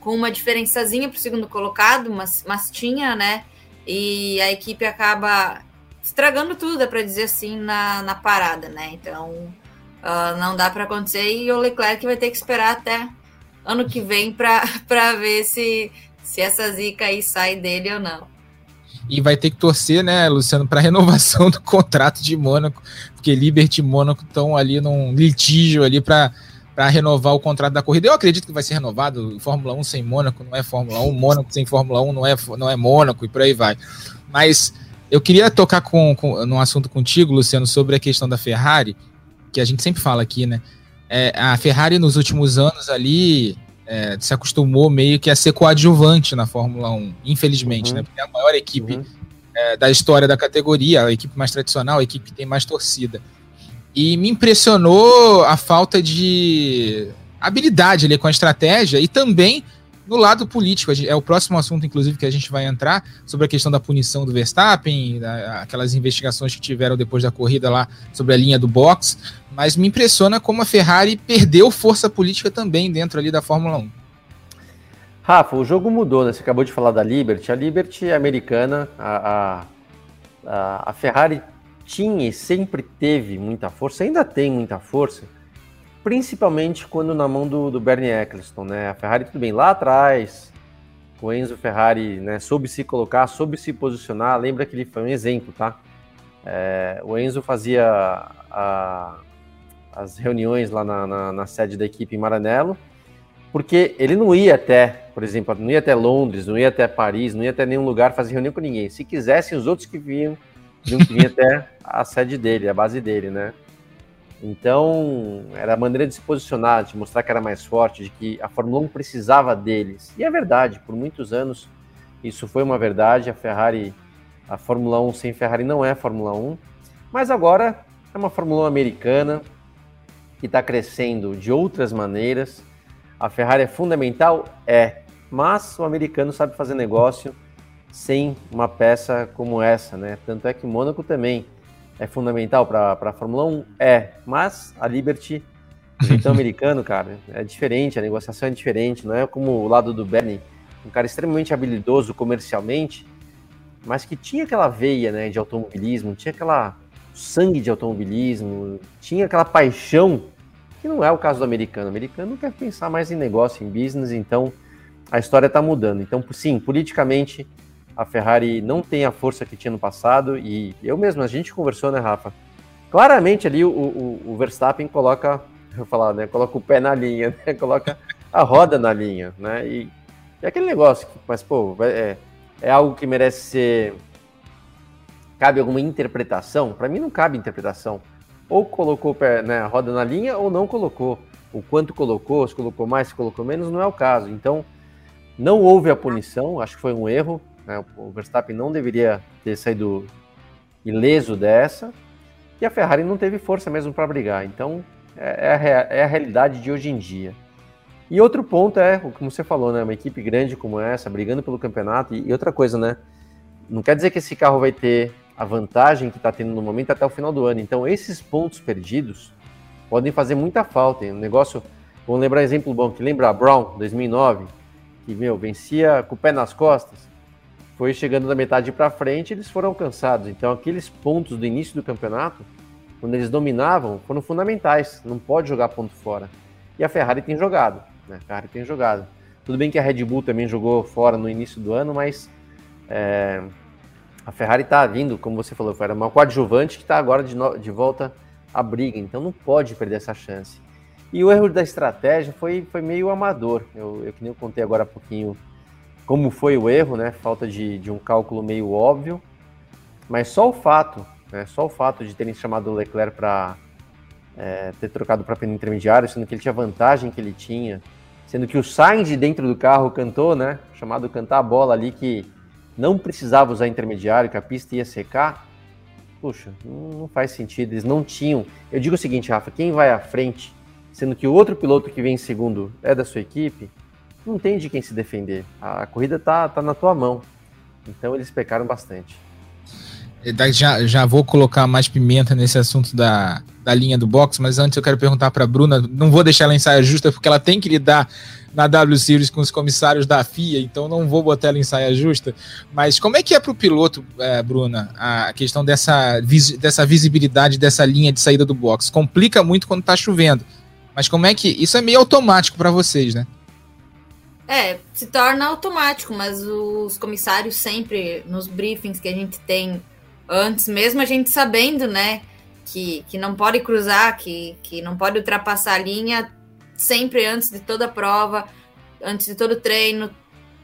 com uma diferençazinha para o segundo colocado, mas, mas tinha, né? E a equipe acaba estragando tudo, é para dizer assim, na, na parada, né? Então uh, não dá para acontecer e o Leclerc vai ter que esperar até ano que vem para [LAUGHS] ver se, se essa zica aí sai dele ou não. E vai ter que torcer, né, Luciano, para [LAUGHS] renovação do contrato de Mônaco, porque Liberty e Mônaco estão ali num litígio ali para para renovar o contrato da corrida. Eu acredito que vai ser renovado. Fórmula 1 sem Mônaco não é Fórmula 1, Mônaco sem Fórmula 1 não é, não é Mônaco e por aí vai. Mas eu queria tocar com, com, num assunto contigo, Luciano, sobre a questão da Ferrari, que a gente sempre fala aqui, né? É, a Ferrari nos últimos anos ali é, se acostumou meio que a ser coadjuvante na Fórmula 1, infelizmente, uhum. né? Porque é a maior equipe uhum. é, da história da categoria, a equipe mais tradicional, a equipe que tem mais torcida. E me impressionou a falta de habilidade ali com a estratégia e também no lado político. É o próximo assunto, inclusive, que a gente vai entrar sobre a questão da punição do Verstappen, aquelas investigações que tiveram depois da corrida lá sobre a linha do box. Mas me impressiona como a Ferrari perdeu força política também dentro ali da Fórmula 1. Rafa, o jogo mudou, né? Você acabou de falar da Liberty. A Liberty é americana, a, a, a Ferrari tinha e sempre teve muita força, ainda tem muita força, principalmente quando na mão do, do Bernie Eccleston, né? A Ferrari, tudo bem, lá atrás, o Enzo Ferrari né, soube se colocar, soube se posicionar. Lembra que ele foi um exemplo, tá? É, o Enzo fazia a, as reuniões lá na, na, na, sede da equipe em Maranello, porque ele não ia até, por exemplo, não ia até Londres, não ia até Paris, não ia até nenhum lugar fazer reunião com ninguém. Se quisessem, os outros que vinham, tinham que vir até a sede dele, a base dele, né? Então, era a maneira de se posicionar, de mostrar que era mais forte, de que a Fórmula 1 precisava deles. E é verdade, por muitos anos isso foi uma verdade. A Ferrari, a Fórmula 1 sem Ferrari não é Fórmula 1, mas agora é uma Fórmula 1 americana, que está crescendo de outras maneiras. A Ferrari é fundamental? É, mas o americano sabe fazer negócio sem uma peça como essa, né? Tanto é que Mônaco também é fundamental para a Fórmula 1? É, mas a Liberty, o [LAUGHS] americano, cara, é diferente, a negociação é diferente, não é como o lado do Bernie, um cara extremamente habilidoso comercialmente, mas que tinha aquela veia né, de automobilismo, tinha aquela sangue de automobilismo, tinha aquela paixão que não é o caso do americano. O americano quer pensar mais em negócio, em business, então a história está mudando. Então, sim, politicamente, a Ferrari não tem a força que tinha no passado, e eu mesmo, a gente conversou, né, Rafa? Claramente ali o, o, o Verstappen coloca, [LAUGHS] eu falar, né, coloca o pé na linha, né, [LAUGHS] coloca a roda na linha, né, e, e aquele negócio, que, mas, pô, é, é algo que merece ser... Cabe alguma interpretação? Para mim não cabe interpretação ou colocou né, a roda na linha ou não colocou. O quanto colocou, se colocou mais, se colocou menos, não é o caso. Então, não houve a punição, acho que foi um erro. Né? O Verstappen não deveria ter saído ileso dessa. E a Ferrari não teve força mesmo para brigar. Então, é, é a, é a realidade de hoje em dia. E outro ponto é, como você falou, né? Uma equipe grande como essa, brigando pelo campeonato. E, outra coisa, né? Não quer dizer que esse carro vai ter a vantagem que está tendo no momento até o final do ano. Então, esses pontos perdidos podem fazer muita falta. Um negócio, vamos lembrar um exemplo bom, que lembra a Brown, 2009, que, meu, vencia com o pé nas costas, foi chegando da metade para frente, eles foram alcançados. Então, aqueles pontos do início do campeonato, quando eles dominavam, foram fundamentais. Não pode jogar ponto fora. E a Ferrari tem jogado, né? A Ferrari tem jogado. Tudo bem que a Red Bull também jogou fora no início do ano, mas é, a Ferrari está vindo, como você falou, era uma coadjuvante que está agora de, no, de volta à briga, então não pode perder essa chance. E o erro da estratégia foi, foi meio amador. Eu, eu que nem eu contei agora há pouquinho como foi o erro, né? Falta de, de um cálculo meio óbvio. Mas só o fato, né? Só o fato de terem chamado o Leclerc para é, ter trocado para pneu intermediário, sendo que ele tinha vantagem que ele tinha, sendo que o Sainz de dentro do carro cantou, né? Chamado cantar a bola ali que não precisava usar intermediário, que a pista ia secar, puxa, não faz sentido. Eles não tinham. Eu digo o seguinte, Rafa: quem vai à frente, sendo que o outro piloto que vem em segundo é da sua equipe, não tem de quem se defender. A corrida tá, tá na tua mão. Então eles pecaram bastante. Já, já vou colocar mais pimenta nesse assunto da, da linha do box, mas antes eu quero perguntar para a Bruna. Não vou deixar ela em saia justa, porque ela tem que lidar na W Series com os comissários da FIA, então não vou botar ela em saia justa. Mas como é que é para o piloto, é, Bruna, a questão dessa, dessa visibilidade dessa linha de saída do box? Complica muito quando está chovendo. Mas como é que. Isso é meio automático para vocês, né? É, se torna automático, mas os comissários sempre, nos briefings que a gente tem antes, mesmo a gente sabendo, né, que, que não pode cruzar, que, que não pode ultrapassar a linha, sempre antes de toda prova, antes de todo treino,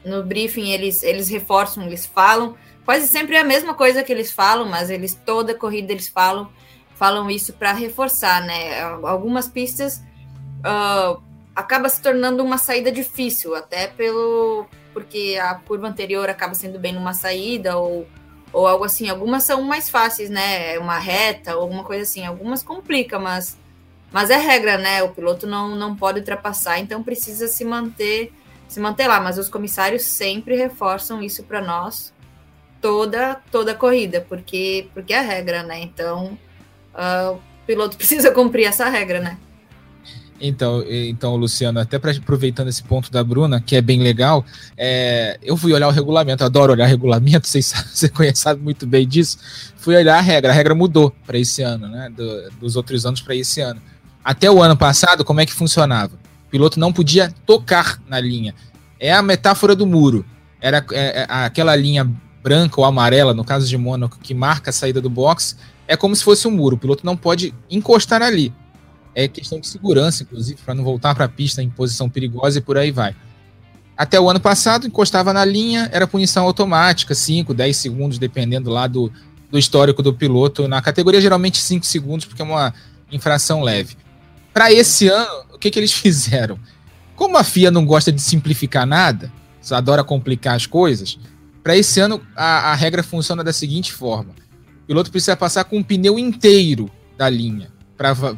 no briefing eles, eles reforçam, eles falam, quase sempre é a mesma coisa que eles falam, mas eles toda corrida eles falam, falam isso para reforçar, né? Algumas pistas uh, acaba se tornando uma saída difícil, até pelo porque a curva anterior acaba sendo bem numa saída ou, ou algo assim. Algumas são mais fáceis, né? Uma reta ou alguma coisa assim. Algumas complica, mas mas é regra, né? O piloto não, não pode ultrapassar, então precisa se manter se manter lá. Mas os comissários sempre reforçam isso para nós toda toda a corrida, porque porque é regra, né? Então uh, o piloto [LAUGHS] precisa cumprir essa regra, né? Então, então, Luciano, até para aproveitando esse ponto da Bruna, que é bem legal, é, eu fui olhar o regulamento, adoro olhar regulamento, [LAUGHS] você conhece sabe muito bem disso. Fui olhar a regra, a regra mudou para esse ano, né? Do, dos outros anos para esse ano. Até o ano passado, como é que funcionava? O piloto não podia tocar na linha. É a metáfora do muro. Era é, é, aquela linha branca ou amarela, no caso de Mônaco, que marca a saída do box, é como se fosse um muro. O piloto não pode encostar ali. É questão de segurança, inclusive, para não voltar para a pista em posição perigosa e por aí vai. Até o ano passado, encostava na linha, era punição automática, 5, 10 segundos, dependendo lá do, do histórico do piloto. Na categoria, geralmente 5 segundos, porque é uma infração leve. Para esse ano, o que, que eles [LAUGHS] fizeram? Como a FIA não gosta de simplificar nada, adora complicar as coisas, para esse ano a, a, regra funciona da seguinte forma: o piloto precisa passar com um pneu inteiro da linha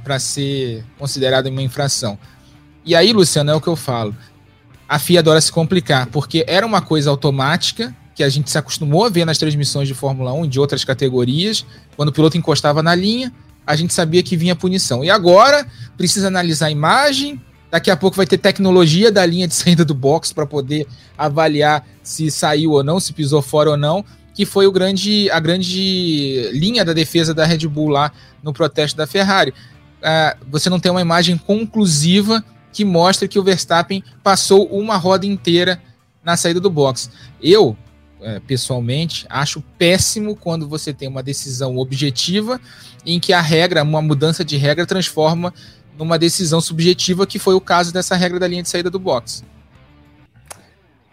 para ser considerado uma infração. E aí, Luciano, é o que eu falo. A FIA adora se complicar, porque era uma coisa automática que a gente se acostumou a ver nas transmissões de Fórmula 1 de outras categorias, quando o piloto encostava na linha, a gente sabia que vinha punição. E agora precisa analisar a imagem. Daqui a pouco vai ter tecnologia da linha de saída do box para poder avaliar se saiu ou não, se pisou fora ou não, que foi o grande, a grande linha da defesa da Red Bull lá no protesto da Ferrari. Uh, você não tem uma imagem conclusiva que mostra que o Verstappen passou uma roda inteira na saída do box. Eu, é, pessoalmente, acho péssimo quando você tem uma decisão objetiva em que a regra, uma mudança de regra, transforma numa decisão subjetiva, que foi o caso dessa regra da linha de saída do box.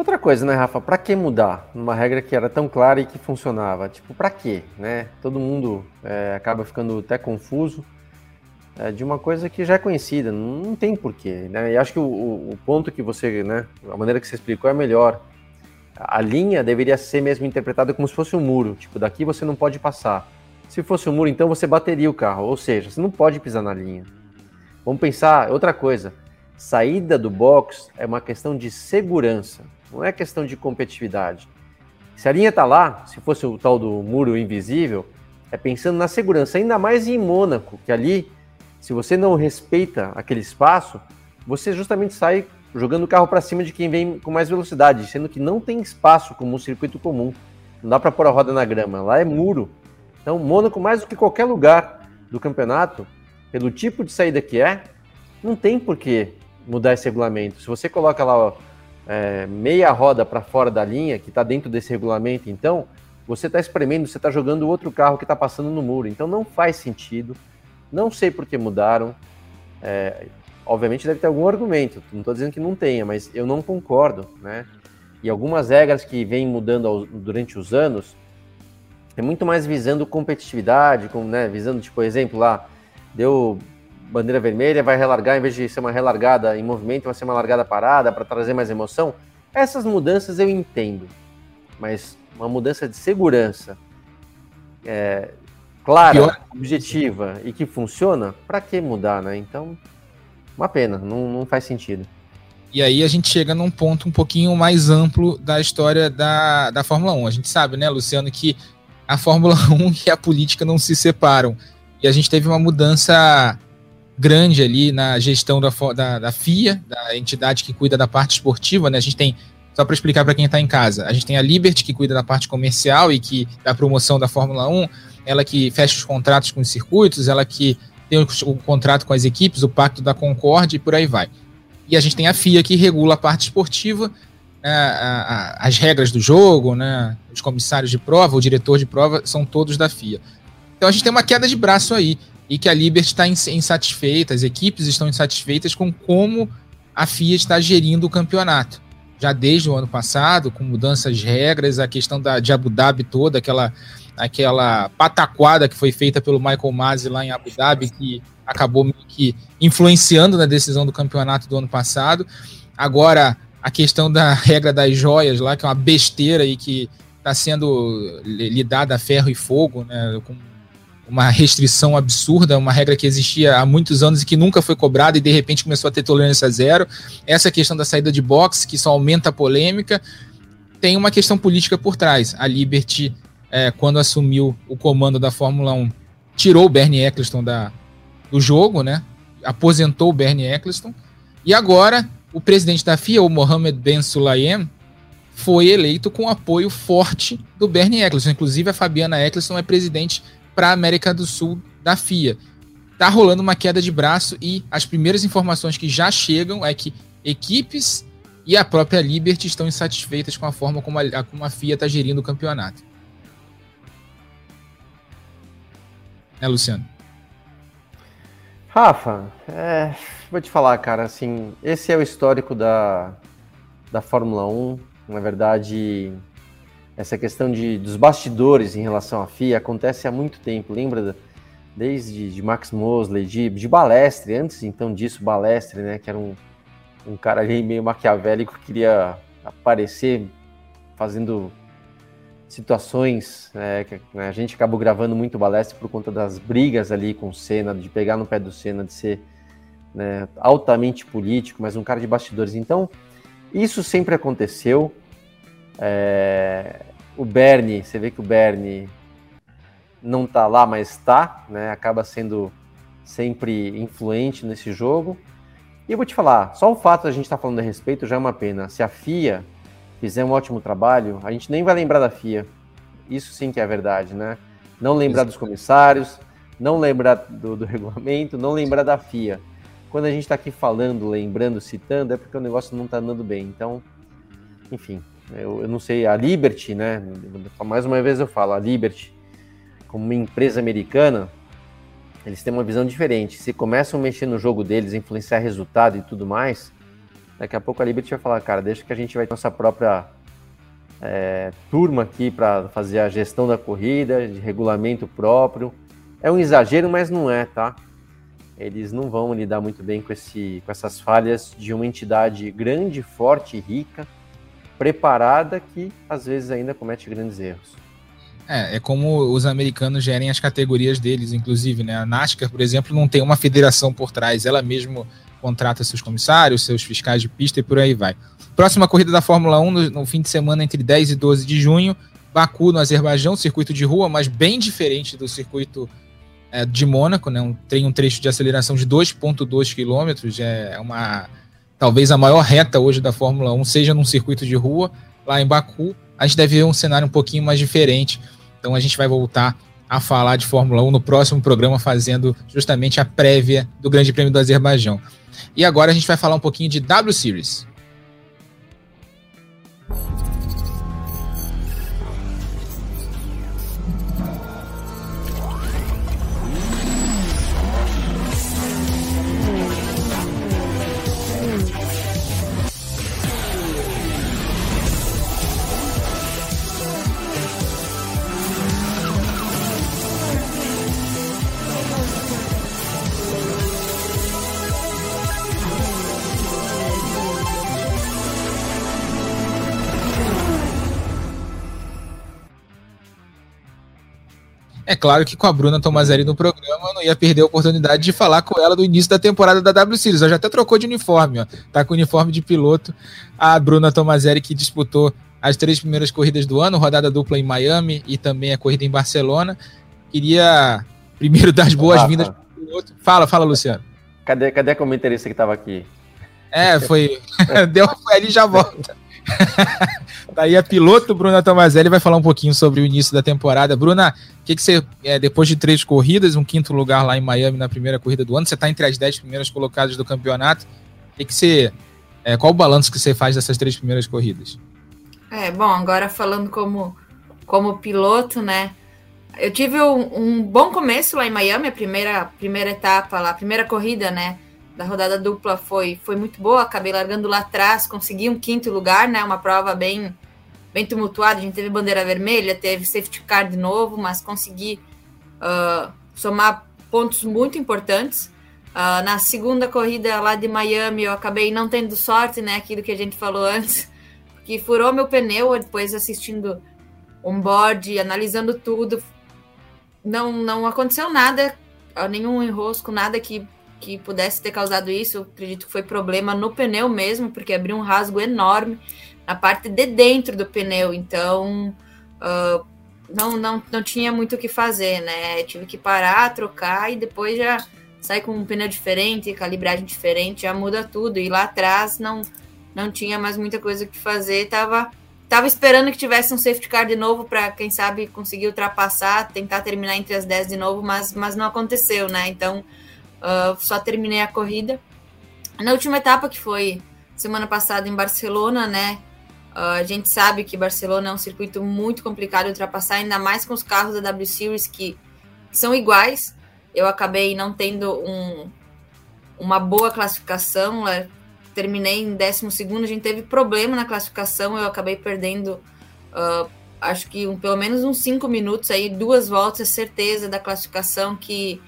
Outra coisa, né, Rafa? Para que mudar numa regra que era tão clara e que funcionava? Tipo, para quê, né? Todo mundo é, acaba ficando até confuso é, de uma coisa que já é conhecida, não, não tem porquê, né? E acho que o, o, ponto que você, né, a maneira que você explicou é melhor a linha deveria ser mesmo interpretada como se fosse um muro. Tipo, daqui você não pode passar. Se fosse um muro, então você bateria o carro. Ou seja, você não pode pisar na linha. Vamos pensar outra coisa. Saída do box é uma questão de segurança, não é questão de competitividade. Se a linha tá lá, se fosse o tal do muro invisível, é pensando na segurança, ainda mais em Mônaco, que ali, se você não respeita aquele espaço, você justamente sai jogando o carro para cima de quem vem com mais velocidade, sendo que não tem espaço como um circuito comum. Não dá para pôr a roda na grama, lá é muro. Então, Mônaco, mais do que qualquer lugar do campeonato, pelo tipo de saída que é, não tem por que mudar esse regulamento. Se você coloca lá é, meia roda para fora da linha, que está dentro desse regulamento, então, você está espremendo, você está jogando outro carro que está passando no muro. Então, não faz sentido. Não sei por que mudaram. É, obviamente deve ter algum argumento, não estou dizendo que não tenha, mas eu não concordo, né? E algumas regras que vêm mudando ao, durante os anos é muito mais visando competitividade, né, visando, tipo, exemplo lá, deu bandeira vermelha, vai relargar, em vez de ser uma relargada em movimento, vai ser uma largada parada para trazer mais emoção. Essas mudanças eu entendo, mas uma mudança de segurança é, clara, Pior. objetiva e que funciona, para que mudar, né? Então, uma pena, não, não faz sentido. E aí a gente chega num ponto um pouquinho mais amplo da história da, da Fórmula 1. A gente sabe, né, Luciano, que a Fórmula 1 [LAUGHS] e a política não se separam. E a gente teve uma mudança grande ali na gestão da, da, da FIA, da entidade que cuida da parte esportiva, né? A gente tem, só para explicar para quem está em casa, a gente tem a Liberty que cuida da parte comercial e que da promoção da Fórmula 1, ela que fecha os contratos com os circuitos, ela que tem o, o contrato com as equipes, o pacto da Concorde e por aí vai. E a gente tem a FIA que regula a parte esportiva, né, a, a, as regras do jogo, né, os comissários de prova, o diretor de prova, são todos da FIA. Então a gente tem uma queda de braço aí, e que a Liberty está insatisfeita, as equipes estão insatisfeitas com como a FIA está gerindo o campeonato. Já desde o ano passado, com mudanças de regras, a questão da, de Abu Dhabi toda, aquela, aquela pataquada que foi feita pelo Michael Masi lá em Abu Dhabi, que acabou que influenciando na decisão do campeonato do ano passado. Agora, a questão da regra das joias lá, que é uma besteira e que está sendo lidada a ferro e fogo, né, com uma restrição absurda, uma regra que existia há muitos anos e que nunca foi cobrada e de repente começou a ter tolerância zero. Essa questão da saída de boxe, que só aumenta a polêmica, tem uma questão política por trás. A Liberty, é, quando assumiu o comando da Fórmula 1, tirou o Bernie Eccleston da, do jogo, né? aposentou o Bernie Eccleston, e agora o presidente da FIA, o Mohamed Ben Sulayem, foi eleito com apoio forte do Bernie Eccleston. Inclusive, a Fabiana Eccleston é presidente para a América do Sul da FIA. Tá rolando uma queda de braço e as primeiras informações que já chegam é que equipes e a própria Liberty estão insatisfeitas com a forma como a, como a FIA está gerindo o campeonato. É, Luciano? Rafa, é, vou te falar, cara, assim, esse é o histórico da, da Fórmula 1. Na verdade, essa questão de, dos bastidores em relação à FIA acontece há muito tempo. Lembra desde de Max Mosley, de, de Balestre, antes então disso, Balestre, né, que era um, um cara ali meio maquiavélico que queria aparecer fazendo situações é, que né, a gente acabou gravando muito Balestre por conta das brigas ali com o Senna, de pegar no pé do Senna, de ser né, altamente político, mas um cara de bastidores. Então, isso sempre aconteceu. É, o Bernie, você vê que o Bernie não tá lá, mas está, né? Acaba sendo sempre influente nesse jogo. E eu vou te falar, só o fato de a gente estar tá falando a respeito já é uma pena. Se a FIA fizer um ótimo trabalho, a gente nem vai lembrar da FIA. Isso sim que é verdade, né? Não lembrar dos comissários, não lembrar do, do regulamento, não lembrar da FIA. Quando a gente está aqui falando, lembrando, citando, é porque o negócio não está andando bem. Então, enfim, eu, eu, não sei, a Liberty, né? Mais uma vez eu falo, a Liberty, como uma empresa americana, eles têm uma visão diferente. Se começam a mexer no jogo deles, influenciar resultado e tudo mais, Daqui a pouco a Liberty vai falar, cara, deixa que a gente vai ter nossa própria é, turma aqui para fazer a gestão da corrida, de regulamento próprio. É um exagero, mas não é, tá? Eles não vão lidar muito bem com, esse, com essas falhas de uma entidade grande, forte, rica, preparada, que às vezes ainda comete grandes erros. É, é como os americanos gerem as categorias deles, inclusive, né? A NASCAR, por exemplo, não tem uma federação por trás, ela mesmo contrata seus comissários, seus fiscais de pista e por aí vai. Próxima corrida da Fórmula 1 no, no fim de semana entre 10 e 12 de junho, Baku, no Azerbaijão, circuito de rua, mas bem diferente do circuito é, de Mônaco, né? Um, tem um trecho de aceleração de 2,2 quilômetros, é uma talvez a maior reta hoje da Fórmula 1 seja num circuito de rua, lá em Baku. A gente deve ver um cenário um pouquinho mais diferente, então a gente vai voltar a falar de Fórmula 1 no próximo programa, fazendo justamente a prévia do Grande Prêmio do Azerbaijão. E agora a gente vai falar um pouquinho de W Series. É claro que com a Bruna Tomazelli no programa eu não ia perder a oportunidade de falar com ela do início da temporada da W Series. Ela já até trocou de uniforme, ó. Tá com o uniforme de piloto. A Bruna Tomazelli que disputou as três primeiras corridas do ano, rodada dupla em Miami e também a corrida em Barcelona. Queria primeiro dar as boas-vindas. Fala, fala, Luciano. Cadê, cadê a comentarista que estava aqui? É, foi. [LAUGHS] [LAUGHS] Deu ali já volta. [LAUGHS] Daí a piloto Bruna Tomazelli vai falar um pouquinho sobre o início da temporada. Bruna, o que, que você, é, depois de três corridas, um quinto lugar lá em Miami na primeira corrida do ano, você está entre as dez primeiras colocadas do campeonato. O que, que você. É, qual o balanço que você faz dessas três primeiras corridas? É, bom, agora falando como, como piloto, né? Eu tive um, um bom começo lá em Miami, a primeira, primeira etapa lá, a primeira corrida, né? Da rodada dupla foi, foi muito boa, acabei largando lá atrás, consegui um quinto lugar, né? Uma prova bem, bem tumultuada. A gente teve bandeira vermelha, teve safety car de novo, mas consegui uh, somar pontos muito importantes. Uh, na segunda corrida lá de Miami, eu acabei não tendo sorte, né? Aquilo que a gente falou antes, [LAUGHS] que furou meu pneu depois assistindo on-board, analisando tudo. Não, não aconteceu nada, nenhum enrosco, nada que que pudesse ter causado isso. Eu acredito que foi problema no pneu mesmo, porque abriu um rasgo enorme na parte de dentro do pneu. Então, uh, não, não, não tinha muito o que fazer, né? Tive que parar, trocar e depois já sair com um pneu diferente, calibragem diferente, já muda tudo. E lá atrás não, não tinha mais muita coisa que fazer. Tava, tava esperando que tivesse um safety car de novo para, quem sabe, conseguir ultrapassar, tentar terminar entre as 10 de novo, mas, mas não aconteceu, né? Então Uh, só terminei a corrida. Na última etapa, que foi semana passada em Barcelona, né? Uh, a gente sabe que Barcelona é um circuito muito complicado de ultrapassar, ainda mais com os carros da W Series que são iguais. Eu acabei não tendo um, uma boa classificação, né? terminei em 12. A gente teve problema na classificação, eu acabei perdendo, uh, acho que um, pelo menos uns 5 minutos aí, duas voltas, certeza da classificação que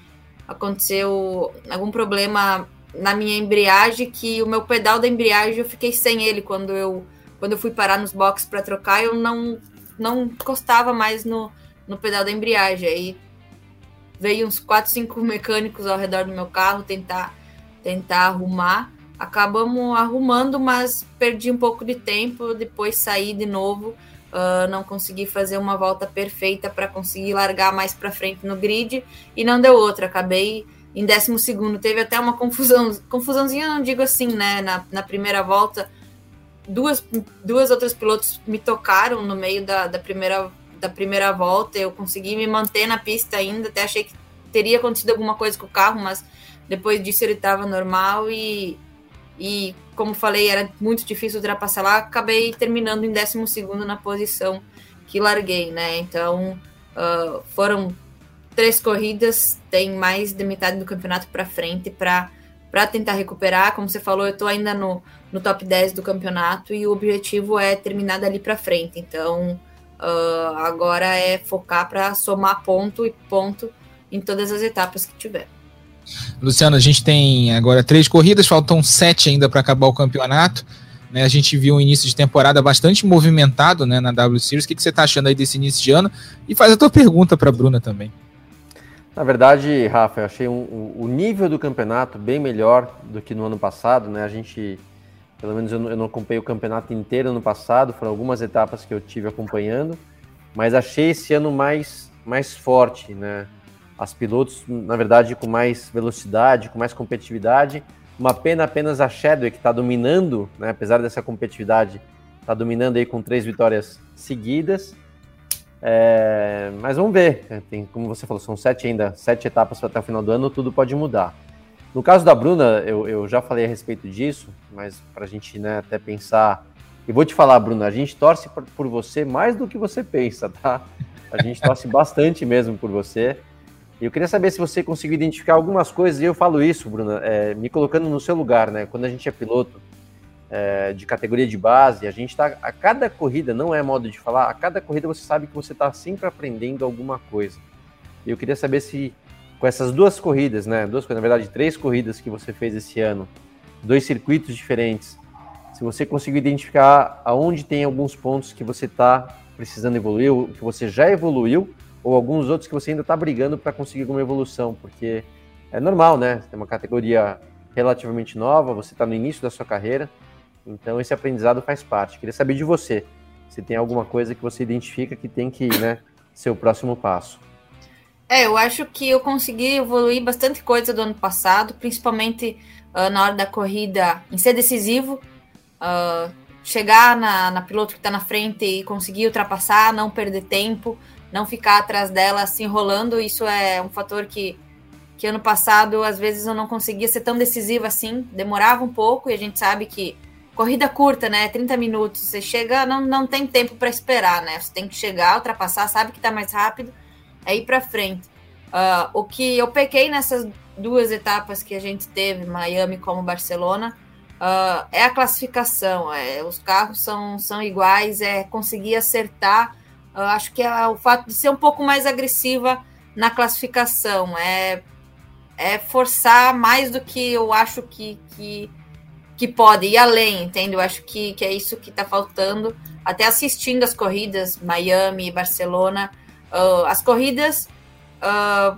aconteceu algum problema na minha embreagem que o meu pedal da embreagem eu fiquei sem ele quando eu quando eu fui parar nos boxes para trocar eu não não encostava mais no, no pedal da embreagem. Aí veio uns quatro cinco mecânicos ao redor do meu carro tentar tentar arrumar. Acabamos arrumando mas perdi um pouco de tempo depois saí de novo Uh, não consegui fazer uma volta perfeita para conseguir largar mais para frente no grid e não deu outra. Acabei em 12 segundo. Teve até uma confusão, confusãozinha, não digo assim, né? Na, na primeira volta, duas, duas outras pilotos me tocaram no meio da, da, primeira, da primeira volta. Eu consegui me manter na pista ainda. Até achei que teria acontecido alguma coisa com o carro, mas depois disso ele estava normal e, e como falei, era muito difícil ultrapassar lá, acabei terminando em 12 na posição que larguei, né? Então uh, foram três corridas, tem mais de metade do campeonato para frente para tentar recuperar. Como você falou, eu estou ainda no, no top 10 do campeonato e o objetivo é terminar dali para frente. Então uh, agora é focar para somar ponto e ponto em todas as etapas que tiver. Luciano, a gente tem agora três corridas, faltam sete ainda para acabar o campeonato. Né, a gente viu um início de temporada bastante movimentado né, na W Series. O que, que você está achando aí desse início de ano? E faz a tua pergunta para a Bruna também. Na verdade, Rafa, eu achei um, o nível do campeonato bem melhor do que no ano passado. Né? A gente, pelo menos eu não, eu não acompanhei o campeonato inteiro ano passado, foram algumas etapas que eu tive acompanhando, mas achei esse ano mais, mais forte. Né? As pilotos, na verdade, com mais velocidade, com mais competitividade. Uma pena apenas a Shadow, que está dominando, né, apesar dessa competitividade, está dominando aí com três vitórias seguidas. É, mas vamos ver, tem, como você falou, são sete ainda, sete etapas até o final do ano, tudo pode mudar. No caso da Bruna, eu, eu já falei a respeito disso, mas para a gente né, até pensar. E vou te falar, Bruna, a gente torce por, por você mais do que você pensa, tá? A gente torce bastante mesmo por você. Eu queria saber se você conseguiu identificar algumas coisas, e eu falo isso, Bruna, é, me colocando no seu lugar, né? Quando a gente é piloto é, de categoria de base, a gente está a cada corrida, não é modo de falar, a cada corrida você sabe que você está sempre aprendendo alguma coisa. E eu queria saber se com essas duas corridas, né? Duas, na verdade, três corridas que você fez esse ano, dois circuitos diferentes, se você conseguiu identificar aonde tem alguns pontos que você está precisando evoluir, que você já evoluiu ou alguns outros que você ainda está brigando para conseguir alguma evolução, porque é normal, né? Tem uma categoria relativamente nova, você está no início da sua carreira, então esse aprendizado faz parte. Queria saber de você, se tem alguma coisa que você identifica que tem que né, ser o próximo passo. É, eu acho que eu consegui evoluir bastante coisa do ano passado, principalmente uh, na hora da corrida, em ser decisivo, uh, chegar na, na piloto que está na frente e conseguir ultrapassar, não perder tempo, não ficar atrás dela se enrolando. Isso é um fator que, que ano passado, às vezes, eu não conseguia ser tão decisiva assim, demorava um pouco, e a gente sabe que corrida curta, né? 30 minutos, você chega, não, não tem tempo para esperar, né? Você tem que chegar, ultrapassar, sabe que está mais rápido, é ir para frente. Uh, o que eu pequei nessas duas etapas que a gente teve, Miami como Barcelona, uh, é a classificação. É, os carros são, são iguais, é conseguir acertar eu acho que é o fato de ser um pouco mais agressiva na classificação, é, é forçar mais do que eu acho que, que, que pode ir além, entende? Eu acho que, que é isso que está faltando. Até assistindo as corridas, Miami, Barcelona, uh, as corridas uh,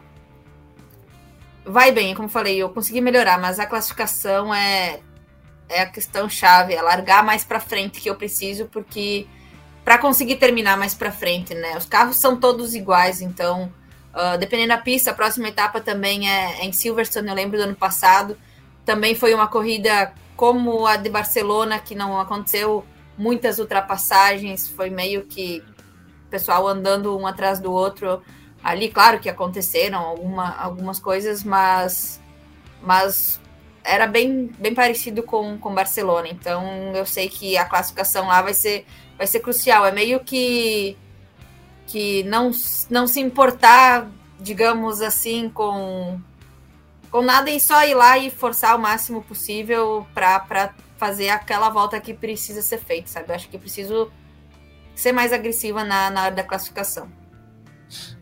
vai bem, como falei, eu consegui melhorar, mas a classificação é, é a questão chave, é largar mais para frente que eu preciso, porque para conseguir terminar mais para frente, né? Os carros são todos iguais, então, uh, dependendo da pista, a próxima etapa também é, é, em Silverstone, eu lembro do ano passado. Também foi uma corrida como a de Barcelona, que não aconteceu muitas ultrapassagens, foi meio que pessoal andando um atrás do outro. Ali, claro que aconteceram alguma, algumas coisas, mas, mas era bem, bem parecido com, com Barcelona. Então, eu sei que a classificação lá vai ser vai ser crucial. É meio que que não, não se importar, digamos assim, com com nada e só ir lá e forçar o máximo possível para fazer aquela volta que precisa ser feita, sabe? Eu acho que preciso ser mais agressiva na, na hora da classificação.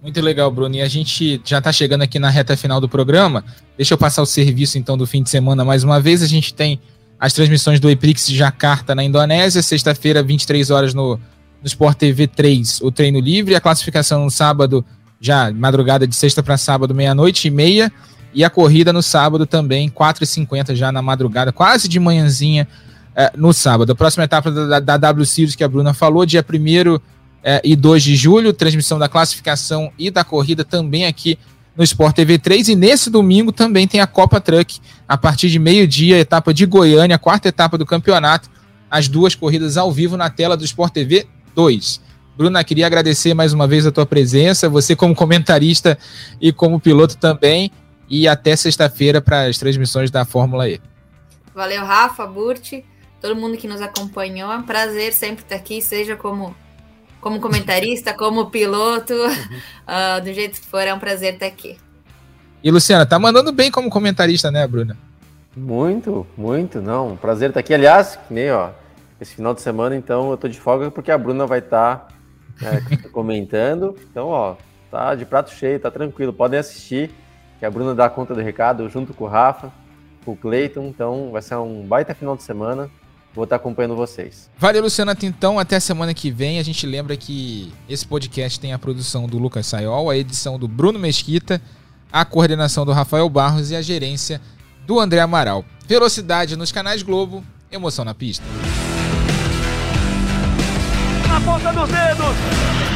Muito legal, Bruno. E a gente já está chegando aqui na reta final do programa. Deixa eu passar o serviço então do fim de semana mais uma vez. A gente tem as transmissões do EPRIX Jakarta na Indonésia, sexta-feira, 23 horas no, no Sport TV 3, o treino livre, a classificação no sábado, já madrugada de sexta para sábado, meia-noite e meia, e a corrida no sábado também, 4h50 já na madrugada, quase de manhãzinha é, no sábado. A próxima etapa da, da, W Series que a Bruna falou, dia 1 é, e 2 de julho, transmissão da classificação e da corrida também aqui no Sport TV 3 e nesse domingo também tem a Copa Truck a partir de meio-dia, etapa de Goiânia, quarta etapa do campeonato, as duas corridas ao vivo na tela do Sport TV 2. Bruna, queria agradecer mais uma vez a tua presença, você como comentarista e como piloto também, e até sexta-feira para as transmissões da Fórmula E. Valeu, Rafa, Burti, todo mundo que nos acompanhou. É um prazer sempre estar aqui, seja como como comentarista, como piloto, uh, [LAUGHS] do jeito que for, é um prazer estar aqui. E Luciana, tá mandando bem como comentarista, né, Bruna? Muito, muito, não. Prazer estar aqui. Aliás, nem, ó, esse final de semana, então, eu tô de folga porque a Bruna vai estar tá, é, [LAUGHS] comentando. Então, ó, tá de prato cheio, tá tranquilo. Podem assistir, que a Bruna dá conta do recado junto com o Rafa, com o Cleiton. Então, vai ser um baita final de semana. Vou estar acompanhando vocês. Valeu, Luciana. Então, até a semana que vem. A gente lembra que esse podcast tem a produção do Lucas Sayol, a edição do Bruno Mesquita, a coordenação do Rafael Barros e a gerência do André Amaral. Velocidade nos canais Globo, emoção na pista. Na ponta dos dedos!